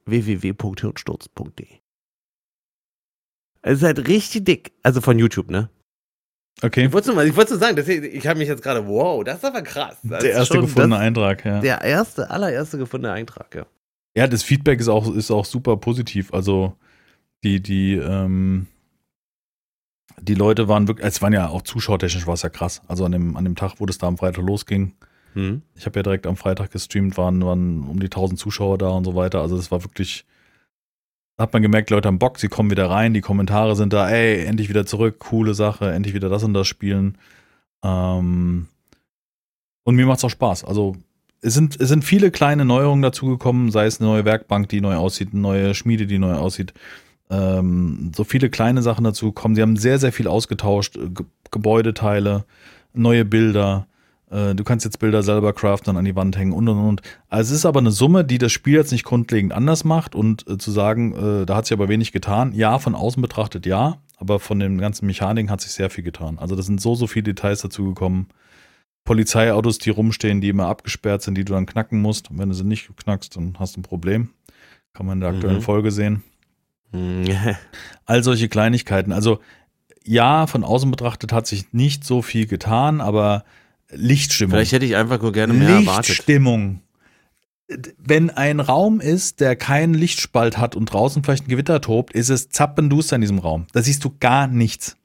www.hirnsturz.de Es ist halt richtig dick. Also von YouTube, ne? Okay. Ich wollte nur, mal- ich wollte nur sagen, das, ich habe mich jetzt gerade, wow, das ist aber krass. Das Der erste schon gefundene das, Eintrag, ja. Der erste, allererste gefundene Eintrag, ja. Ja, das Feedback ist auch, ist auch super positiv. Also die, die, ähm, die Leute waren wirklich, es waren ja auch zuschauertechnisch war es ja krass. Also an dem, an dem Tag, wo das da am Freitag losging, Hm. ich habe ja direkt am Freitag gestreamt, waren, waren um die 1000 Zuschauer da und so weiter. Also das war wirklich, hat man gemerkt, Leute haben Bock, sie kommen wieder rein, die Kommentare sind da, ey, endlich wieder zurück, coole Sache, endlich wieder das und das spielen. Ähm, und mir macht's auch Spaß. Also es sind, es sind viele kleine Neuerungen dazugekommen, sei es eine neue Werkbank, die neu aussieht, eine neue Schmiede, die neu aussieht. Ähm, so viele kleine Sachen dazu kommen. Sie haben sehr, sehr viel ausgetauscht, Ge Gebäudeteile, neue Bilder. Äh, du kannst jetzt Bilder selber craften, an die Wand hängen und und und. Also es ist aber eine Summe, die das Spiel jetzt nicht grundlegend anders macht und äh, zu sagen, äh, da hat sich aber wenig getan. Ja, von außen betrachtet ja, aber von den ganzen Mechaniken hat sich sehr viel getan. Also da sind so, so viele Details dazugekommen. Polizeiautos, die rumstehen, die immer abgesperrt sind, die du dann knacken musst. Und wenn du sie nicht knackst, dann hast du ein Problem. Kann man in der aktuellen Mhm. Folge sehen. Hm, All solche Kleinigkeiten. Also ja, von außen betrachtet hat sich nicht so viel getan, aber Lichtstimmung. Vielleicht hätte ich einfach nur gerne mehr erwartet. Lichtstimmung. Wenn ein Raum ist, der keinen Lichtspalt hat und draußen vielleicht ein Gewitter tobt, ist es zappenduster in diesem Raum. Da siehst du gar nichts.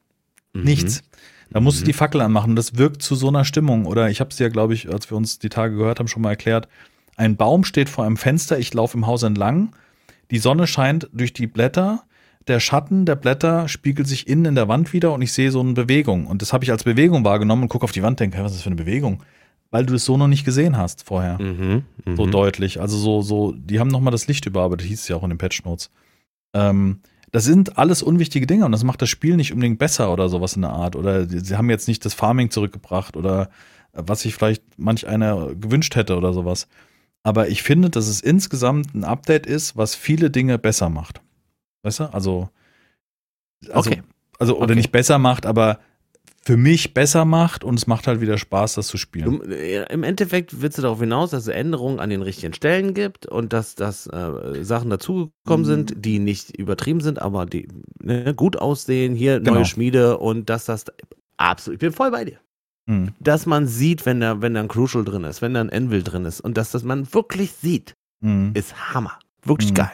Mhm. Nichts. Da musst du Mhm. die Fackel anmachen. Das wirkt zu so einer Stimmung. Oder ich habe es ja, glaube ich, als wir uns die Tage gehört haben, schon mal erklärt. Ein Baum steht vor einem Fenster. Ich laufe im Haus entlang. Die Sonne scheint durch die Blätter. Der Schatten der Blätter spiegelt sich innen in der Wand wieder und ich sehe so eine Bewegung. Und das habe ich als Bewegung wahrgenommen und gucke auf die Wand und denke, hey, was ist das für eine Bewegung? Weil du es so noch nicht gesehen hast vorher. Mhm. Mhm. So deutlich. Also so, so, die haben nochmal das Licht überarbeitet, hieß es ja auch in den Patch Notes. Ähm, das sind alles unwichtige Dinge und das macht das Spiel nicht unbedingt besser oder sowas in der Art. Oder sie haben jetzt nicht das Farming zurückgebracht oder äh, was sich vielleicht manch einer gewünscht hätte oder sowas. Aber ich finde, dass es insgesamt ein Update ist, was viele Dinge besser macht. Weißt du? Also, also, Okay. also oder Okay. nicht besser macht, aber für mich besser macht und es macht halt wieder Spaß, das zu spielen. Du, äh, Im Endeffekt willst du darauf hinaus, dass es Änderungen an den richtigen Stellen gibt und dass, dass äh, Sachen dazugekommen Mhm. sind, die nicht übertrieben sind, aber die ne, gut aussehen. Hier Genau. neue Schmiede und dass das absolut, ich bin voll bei dir. Hm. Dass man sieht, wenn da, wenn da ein Crucial drin ist, wenn da ein Anvil drin ist und dass das man wirklich sieht, Hm. ist Hammer. Wirklich Mhm. geil.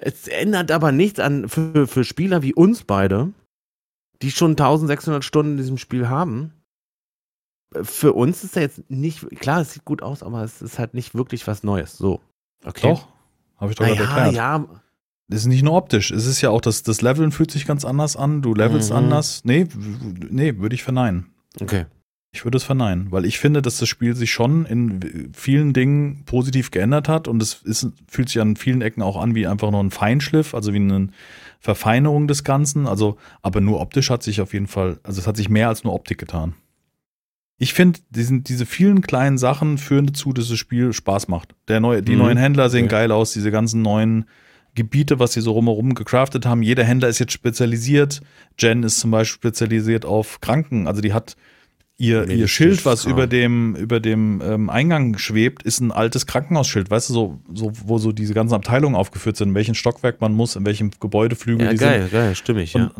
Es ändert aber nichts an für, für Spieler wie uns beide, die schon 1600 Stunden in diesem Spiel haben. Für uns ist er jetzt nicht, klar, es sieht gut aus, aber es ist halt nicht wirklich was Neues. So. Okay. Doch, habe ich doch gerade Naja, erklärt. ja, Das ist nicht nur optisch. Es ist ja auch, das, das Leveln fühlt sich ganz anders an. Du levelst Mhm. anders. Nee, nee, würde ich verneinen. okay. Ich würde es verneinen, weil ich finde, dass das Spiel sich schon in vielen Dingen positiv geändert hat und es ist, fühlt sich an vielen Ecken auch an wie einfach nur ein Feinschliff, also wie eine Verfeinerung des Ganzen. Also, aber nur optisch hat sich auf jeden Fall, also es hat sich mehr als nur Optik getan. Ich finde, diesen, diese vielen kleinen Sachen führen dazu, dass das Spiel Spaß macht. Der neue, die Mhm. neuen Händler sehen Okay. geil aus, diese ganzen neuen Gebiete, was sie so rumherum gecraftet haben. Jeder Händler ist jetzt spezialisiert. Jen ist zum Beispiel spezialisiert auf Kranken. Also die hat ihr, ihr Schild, was über dem, über dem ähm, Eingang schwebt, ist ein altes Krankenhausschild. Weißt du, so, so, wo so diese ganzen Abteilungen aufgeführt sind, in welchem Stockwerk man muss, in welchem Gebäudeflügel Ja, die sind. geil, geil, stimmig, ja.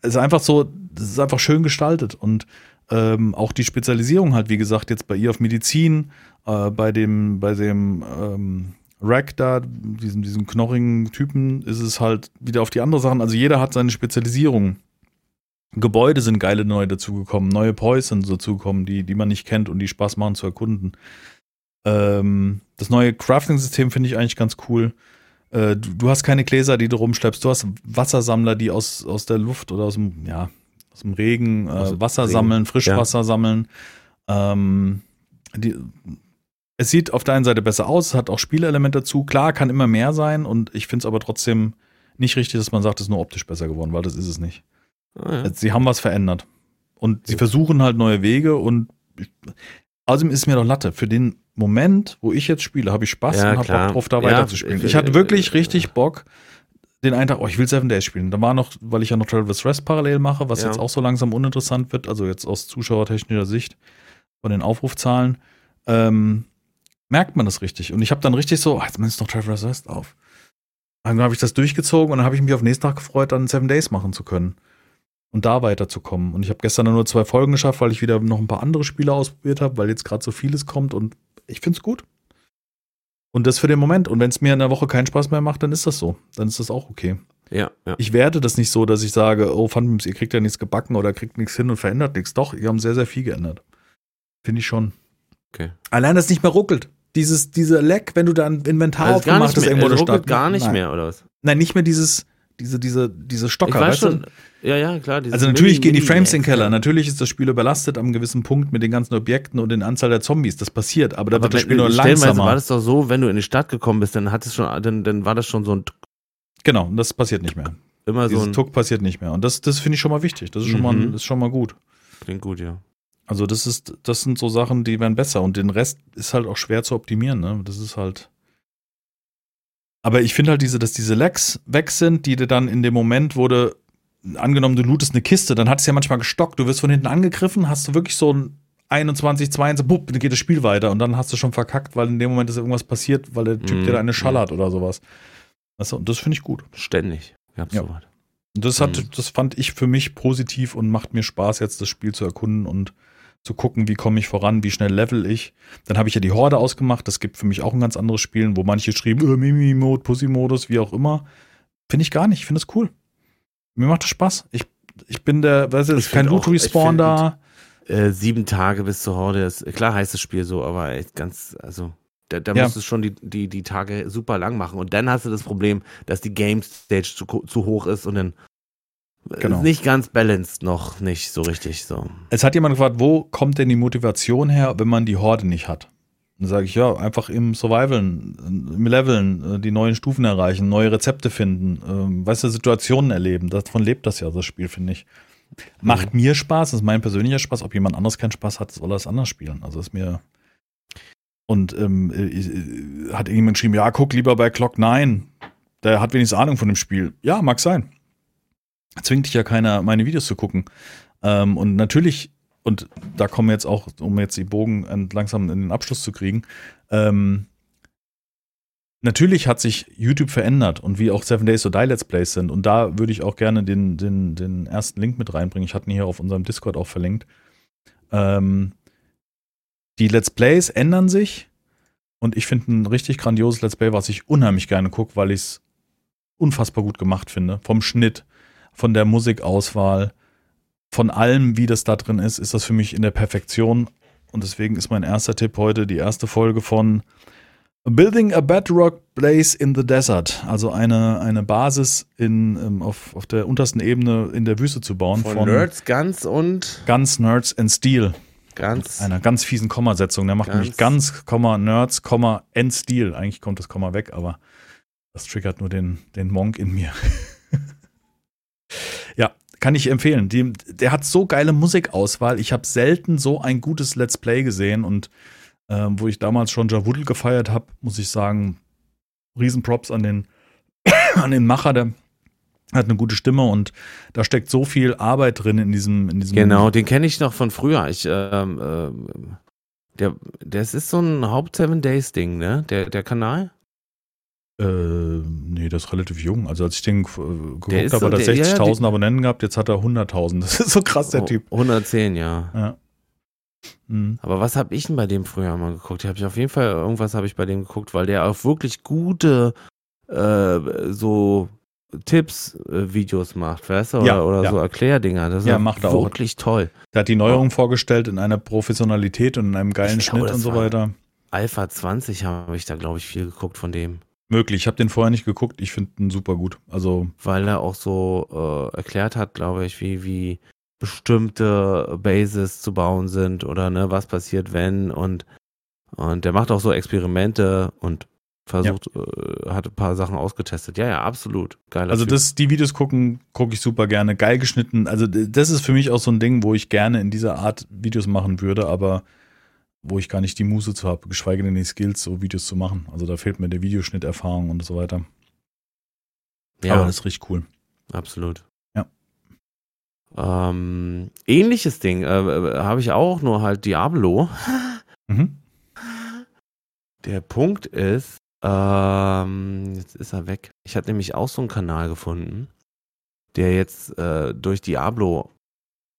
Es ist einfach so, es ist einfach schön gestaltet und ähm, auch die Spezialisierung halt, wie gesagt, jetzt bei ihr auf Medizin, äh, bei dem, bei dem ähm, Rack da, diesem, diesem knochigen Typen, ist es halt wieder auf die andere Sachen. Also jeder hat seine Spezialisierung. Gebäude sind geile neu dazugekommen, neue Poys sind dazugekommen, die, die man nicht kennt und die Spaß machen zu erkunden. Ähm, das neue Crafting-System finde ich eigentlich ganz cool. Äh, du, du hast keine Gläser, die du rumschleppst. Du hast Wassersammler, die aus, aus der Luft oder aus dem, ja, aus dem Regen äh, Wasser Regen, sammeln, Frischwasser sammeln. Ähm, die, es sieht auf der einen Seite besser aus, es hat auch Spielelemente dazu. Klar, kann immer mehr sein und ich finde es aber trotzdem nicht richtig, dass man sagt, es ist nur optisch besser geworden, weil das ist es nicht. Ah, ja. Also, sie haben was verändert. Und sie versuchen halt neue Wege und außerdem ist es mir doch Latte. Für den Moment, wo ich jetzt spiele, habe ich Spaß Ja, und habe. Bock drauf, da Ja, weiterzuspielen. äh, Ich hatte äh, wirklich äh, richtig Bock, den einen Tag, oh, ich will Seven Days spielen. Da war noch, weil ich ja noch Travis Rest parallel mache, was Ja. jetzt auch so langsam uninteressant wird, also jetzt aus zuschauertechnischer Sicht von den Aufrufzahlen, ähm, merkt man das richtig. Und ich habe dann richtig so, ah, jetzt ist noch Travis Rest auf. Dann habe ich das durchgezogen und dann habe ich mich auf nächsten Tag gefreut, dann Seven Days machen zu können und da weiterzukommen. Und ich habe gestern nur zwei Folgen geschafft, weil ich wieder noch ein paar andere Spiele ausprobiert habe, weil jetzt gerade so vieles kommt und ich finde es gut. Und das für den Moment. Und wenn es mir in der Woche keinen Spaß mehr macht, dann ist das so. Dann ist das auch okay. Ja, ja. Ich werte das nicht so, dass ich sage, oh, Phantoms, ihr kriegt ja nichts gebacken oder kriegt nichts hin und verändert nichts. Doch, ihr haben sehr, sehr viel geändert. Finde ich schon. Okay. Allein, dass es nicht mehr ruckelt. Dieses, dieser Leck, wenn du da ein Inventar Also gar aufgemacht nicht hast mehr, irgendwo der ruckelt gar nicht Nein. mehr, oder was? Nein, nicht mehr dieses, diese, diese, diese Stocker. Ich weiß weißt du? schon. Ja, ja, klar. Also natürlich Mini- gehen die Frames in den Keller. Natürlich ist das Spiel überlastet am gewissen Punkt mit den ganzen Objekten und den Anzahl der Zombies. Das passiert, aber da Aber wird das Spiel nur langsamer. war das doch so, wenn du in die Stadt gekommen bist, dann hat es schon, dann, dann war das schon so ein genau, das passiert nicht mehr. immer so Dieses ein Tuck passiert nicht mehr. Und das, das finde ich schon mal wichtig. Das ist schon, mal, Mhm. das ist schon mal gut. klingt gut, ja. Also das ist, das sind so Sachen, die werden besser. Und den Rest ist halt auch schwer zu optimieren. Ne? Das ist halt. Aber ich finde halt diese, dass diese Lags weg sind, die dir dann in dem Moment, wo du, angenommen, du lootest eine Kiste, dann hat es ja manchmal gestockt, du wirst von hinten angegriffen, hast du wirklich so ein 21, 22, bupp, dann geht das Spiel weiter und dann hast du schon verkackt, weil in dem Moment ist irgendwas passiert, weil der Typ Mhm. dir da eine schallert oder sowas. Weißt du, und das finde ich gut. Ständig. Gab's Ja. sowas. Das hat, Mhm. das fand ich für mich positiv und macht mir Spaß, jetzt das Spiel zu erkunden und zu gucken, wie komme ich voran, wie schnell level ich. Dann habe ich ja die Horde ausgemacht. Das gibt für mich auch ein ganz anderes Spiel, wo manche schrieben, äh, Mimi-Mode, Pussy-Modus, wie auch immer. Finde ich gar nicht. Ich finde es cool. Mir macht das Spaß. Ich, ich bin der, weißt du, es ist kein Loot-Respawn da. Äh, sieben Tage bis zur Horde ist, klar heißt das Spiel so, aber echt ganz, also, da, da Ja. musst du schon die, die, die Tage super lang machen. Und dann hast du das Problem, dass die Game Stage zu, zu hoch ist und dann Genau. ist nicht ganz balanced noch nicht so richtig so. Es hat jemand gefragt, wo kommt denn die Motivation her, wenn man die Horde nicht hat? Dann sage ich, ja, einfach im Survivalen, im Leveln, äh, die neuen Stufen erreichen, neue Rezepte finden, ähm, weißt du, Situationen erleben. Davon lebt das ja, das Spiel, finde ich. Macht mir Spaß, das ist mein persönlicher Spaß. Ob jemand anderes keinen Spaß hat, soll er es anders spielen. Also ist mir. Und ähm, äh, äh, hat irgendjemand geschrieben, ja, guck lieber bei Clock 9. Der hat wenigstens Ahnung von dem Spiel. Ja, mag sein. Zwingt dich ja keiner, meine Videos zu gucken. Ähm, und natürlich, und da kommen wir jetzt auch, um jetzt die Bogen langsam in den Abschluss zu kriegen, ähm, natürlich hat sich YouTube verändert und wie auch Seven Days to Die Let's Plays sind. Und da würde ich auch gerne den, den, den ersten Link mit reinbringen. Ich hatte ihn hier auf unserem Discord auch verlinkt. Ähm, die Let's Plays ändern sich und ich finde ein richtig grandioses Let's Play, was ich unheimlich gerne gucke, weil ich es unfassbar gut gemacht finde. Vom Schnitt, von der Musikauswahl, von allem, wie das da drin ist, ist das für mich in der Perfektion. Und deswegen ist mein erster Tipp heute die erste Folge von Building a Bedrock Place in the Desert. Also eine, eine Basis in, ähm, auf, auf der untersten Ebene in der Wüste zu bauen. Von, Nerds ganz und Guns, Nerds and Steel. ganz. Einer ganz fiesen Kommasetzung. Der macht Ganz- nämlich ganz, Komma, Nerds, Komma, and Steel. Eigentlich kommt das Komma weg, aber das triggert nur den, den Monk in mir. ja, kann ich empfehlen. Die, der hat so geile Musikauswahl. Ich habe selten so ein gutes Let's Play gesehen und ähm, wo ich damals schon Javudel gefeiert habe, muss ich sagen, Riesenprops an den, an den Macher, der hat eine gute Stimme und da steckt so viel Arbeit drin in diesem, in diesem Genau, den kenne ich noch von früher. Ich, ähm, ähm, der, das ist so ein Haupt Seven Days Ding, ne? Der, der Kanal. Äh, nee, das ist relativ jung. Also als ich den äh, geguckt ist habe, hat er der- ja, 60.000 die- Abonnenten gehabt, jetzt hat er 100.000. Das ist so krass, der Oh, Typ. 110, ja. Ja. Mhm. Aber was habe ich denn bei dem früher mal geguckt? Habe ich auf jeden Fall irgendwas habe ich bei dem geguckt, weil der auch wirklich gute äh, so Tipps äh, macht, weißt du, oder, Ja, oder ja. so Erklärdinger. Das ist Ja, ja macht er auch. wirklich toll. Der hat die Neuerung vorgestellt in einer Professionalität und in einem geilen Ich glaube, Schnitt das und so weiter. Alpha 20 habe ich da glaube ich viel geguckt von dem, Möglich. Ich habe den vorher nicht geguckt. Ich finde ihn super gut. Also, weil er auch so äh, erklärt hat, glaube ich, wie wie bestimmte Bases zu bauen sind oder ne, was passiert wenn und und der macht auch so Experimente und versucht, äh, hat ein paar Sachen ausgetestet. Ja, ja, absolut. Geiler Also das, die Videos gucken, gucke ich super gerne. Geil geschnitten. Also das ist für mich auch so ein Ding, wo ich gerne in dieser Art Videos machen würde, aber wo ich gar nicht die Muße zu habe, geschweige denn die Skills, so Videos zu machen. Also da fehlt mir der Videoschnitterfahrung und so weiter. ja, Aber das ist richtig cool. absolut. Ja. Ähm, ähnliches Ding äh, äh, habe ich auch, nur halt Diablo. Mhm. Der Punkt ist, ähm, jetzt ist er weg. Ich hatte nämlich auch so einen Kanal gefunden, der jetzt äh, durch Diablo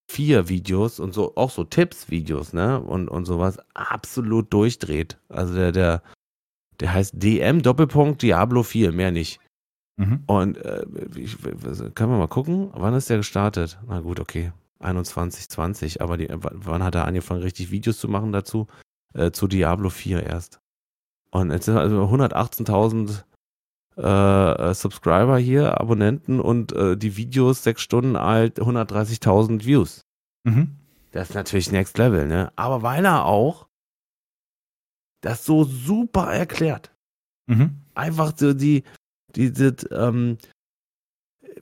4 Videos und so, auch so Tipps-Videos, ne, und, und sowas absolut durchdreht. Also der, der, der heißt DM Doppelpunkt Diablo 4, mehr nicht. Mhm. Und äh, ich, können wir mal gucken, wann ist der gestartet? Na gut, okay. 21, 20, aber die, wann hat er angefangen, richtig Videos zu machen dazu? Äh, zu Diablo 4 erst. Und jetzt sind also 118.000 äh, Subscriber hier, Abonnenten und äh, die Videos sechs Stunden alt, 130.000 Views. Mhm. Das ist natürlich Next Level, ne? Aber weil er auch das so super erklärt Mhm. einfach so die, die, die ähm,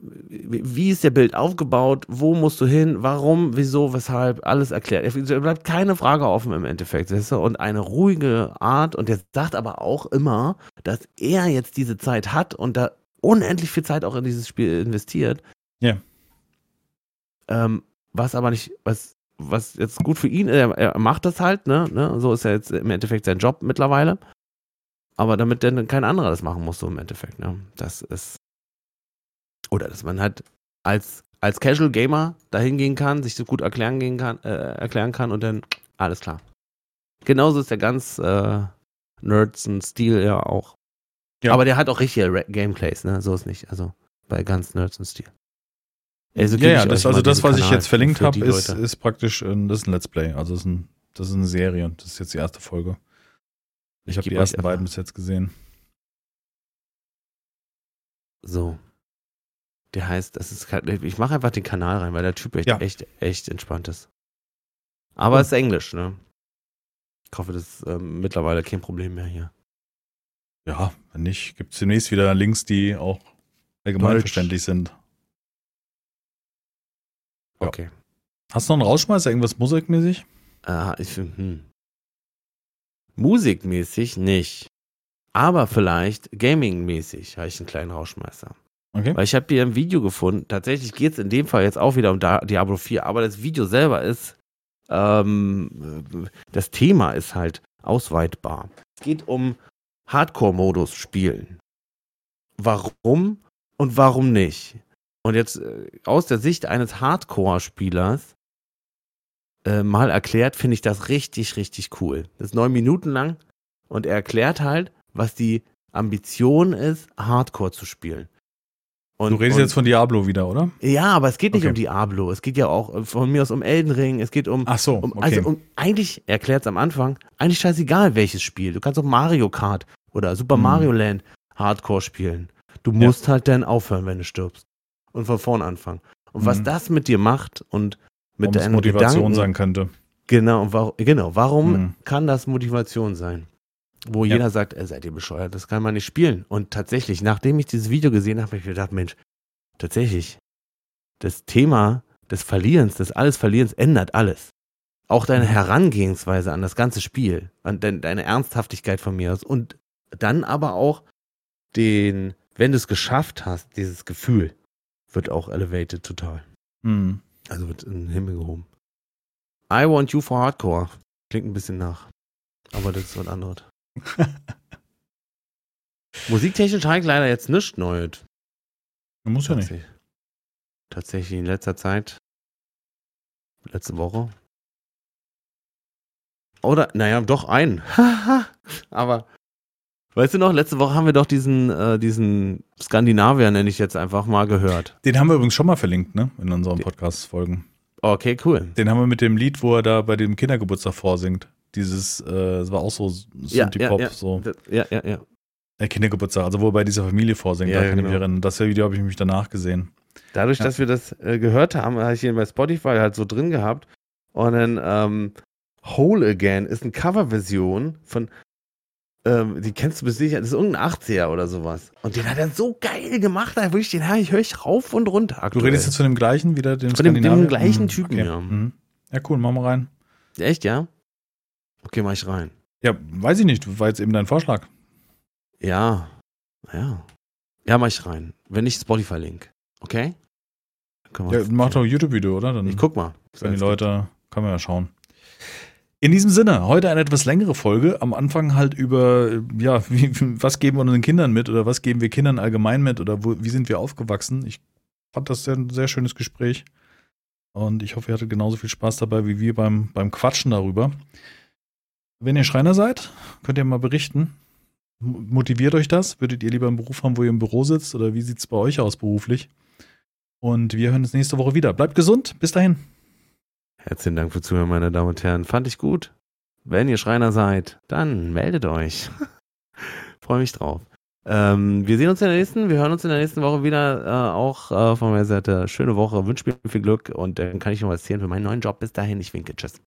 wie ist der Bild aufgebaut, wo musst du hin, warum, wieso, weshalb, alles erklärt. Es bleibt keine Frage offen im Endeffekt. Weißt du? Und eine ruhige Art. Und der sagt aber auch immer, dass er jetzt diese Zeit hat und da unendlich viel Zeit auch in dieses Spiel investiert. Ja. Ähm, was aber nicht, was, was jetzt gut für ihn, er, er macht das halt, ne, ne? So ist ja jetzt im Endeffekt sein Job mittlerweile. Aber damit dann kein anderer das machen muss, so im Endeffekt, ne? Das ist. Oder dass man halt als, als Casual Gamer dahin gehen kann, sich so gut erklären, gehen kann, äh, erklären kann und dann alles klar. Genauso ist der ganz äh, Nerds-Stil ja auch. Ja. Aber der hat auch richtige Gameplays, ne? So ist nicht. Also bei ganz Nerds-Stil. Also ja, ja, ich das, also das, was ich Kanal jetzt verlinkt habe, ist, ist praktisch ein, das ist ein Let's Play. Also das ist, ein, das ist eine Serie. Das ist jetzt die erste Folge. Ich, Ich habe die ersten beiden bis jetzt gesehen. So. Der heißt, das ist ich mache einfach den Kanal rein, weil der Typ echt, Ja. echt, echt entspannt ist. Aber es ist Englisch, ne? Ich hoffe, das ist ähm, mittlerweile kein Problem mehr hier. Ja, wenn nicht, gibt es demnächst wieder Links, die auch allgemein verständlich sind. Ja. Okay. Hast du noch einen Rausschmeißer, irgendwas musikmäßig? Äh, ich, hm. Musikmäßig nicht. Aber vielleicht gamingmäßig habe ich einen kleinen Rausschmeißer. Okay. Weil ich habe hier ein Video gefunden. Tatsächlich geht es in dem Fall jetzt auch wieder um Diablo 4, aber das Video selber ist, ähm, äh, das Thema ist halt ausweitbar. Es geht um Hardcore-Modus spielen. Warum und warum nicht? Und jetzt äh, aus der Sicht eines Hardcore-Spielers äh, mal erklärt, finde ich das richtig, richtig cool. Das ist neun Minuten lang und er erklärt halt, was die Ambition ist, Hardcore zu spielen. Und, du redest und, jetzt von Diablo wieder, oder? Ja, aber es geht nicht Okay. um Diablo. Es geht ja auch äh, von mir aus um Elden Ring. Es geht um. Ach so, um okay. Also um, eigentlich, er erklärt es am Anfang, eigentlich scheißegal welches Spiel. Du kannst auch Mario Kart oder Super Mhm. Mario Land Hardcore spielen. Du Ja. musst halt dann aufhören, wenn du stirbst. Und von vorn anfangen. Und was Mhm. das mit dir macht und mit deinen Motivation Gedanken, sein könnte. Genau, und warum, genau, warum Mhm. kann das Motivation sein? Wo Ja. jeder sagt, äh, seid ihr bescheuert, das kann man nicht spielen. Und tatsächlich, nachdem ich dieses Video gesehen habe, habe ich gedacht, Mensch, tatsächlich, das Thema des Verlierens, des alles Verlierens ändert alles. Auch deine Mhm. Herangehensweise an das ganze Spiel, an de deine Ernsthaftigkeit von mir aus und dann aber auch den, wenn du es geschafft hast, dieses Gefühl wird auch elevated total. Mhm. Also wird in den Himmel gehoben. I want you for hardcore. Klingt ein bisschen nach. Aber das ist was anderes. Musiktechnisch habe ich leider jetzt nichts Neues. Muss ja nicht. Tatsächlich. In letzter Zeit. Letzte Woche. Oder, naja, doch einen. Aber, weißt du noch, letzte Woche haben wir doch diesen, äh, diesen Skandinavier, nenne ich jetzt einfach mal, gehört. Den haben wir übrigens schon mal verlinkt, ne? In unseren Podcast-Folgen. Okay, cool. Den haben wir mit dem Lied, wo er da bei dem Kindergeburtstag vorsingt. Dieses, äh, es war auch so Synthie-Pop, ja, so. Das- ja, ja, ja. Äh, Kindergeburtstag, also wo er bei dieser Familie vorsingt, Ja, da ja, kann ich genau. mich erinnern. Das Video habe ich mich danach gesehen. Dadurch, Ja. dass wir das äh, gehört haben, habe ich ihn bei Spotify halt so drin gehabt. Und dann ähm, Whole Again ist eine Coverversion von Ähm, die kennst du bis sicher, das ist irgendein 80er oder sowas. Und den hat er so geil gemacht, da wirklich, den höre ich, hör ich rauf und runter. Aktuell. Du redest jetzt von dem gleichen wieder, den Von dem, dem gleichen mhm, Typen, okay. ja. Mhm. Ja, cool, machen wir rein. Echt, ja? Okay, mach ich rein. Ja, weiß ich nicht, war jetzt eben dein Vorschlag. Ja, ja. Ja, mach ich rein. Wenn nicht Spotify-Link. Okay? Ja, mach doch ein YouTube-Video, oder? Dann ich guck mal. Wenn die Leute, kann man ja schauen. In diesem Sinne, heute eine etwas längere Folge. Am Anfang halt über, ja, wie, was geben wir unseren Kindern mit oder was geben wir Kindern allgemein mit oder wo, wie sind wir aufgewachsen. Ich fand das ein sehr schönes Gespräch und ich hoffe, ihr hattet genauso viel Spaß dabei wie wir beim, beim Quatschen darüber. Wenn ihr Schreiner seid, könnt ihr mal berichten. Motiviert euch das? Würdet ihr lieber einen Beruf haben, wo ihr im Büro sitzt oder wie sieht es bei euch aus beruflich? Und wir hören uns nächste Woche wieder. Bleibt gesund. Bis dahin. Herzlichen Dank für Zuhören, meine Damen und Herren. Fand ich gut. Wenn ihr Schreiner seid, dann meldet euch. Freue mich drauf. Ähm, wir sehen uns in der nächsten, wir hören uns in der nächsten Woche wieder. Äh, auch äh, von meiner Seite schöne Woche, wünsche mir viel Glück und dann kann ich noch was erzählen für meinen neuen Job. Bis dahin, ich winke. Tschüss.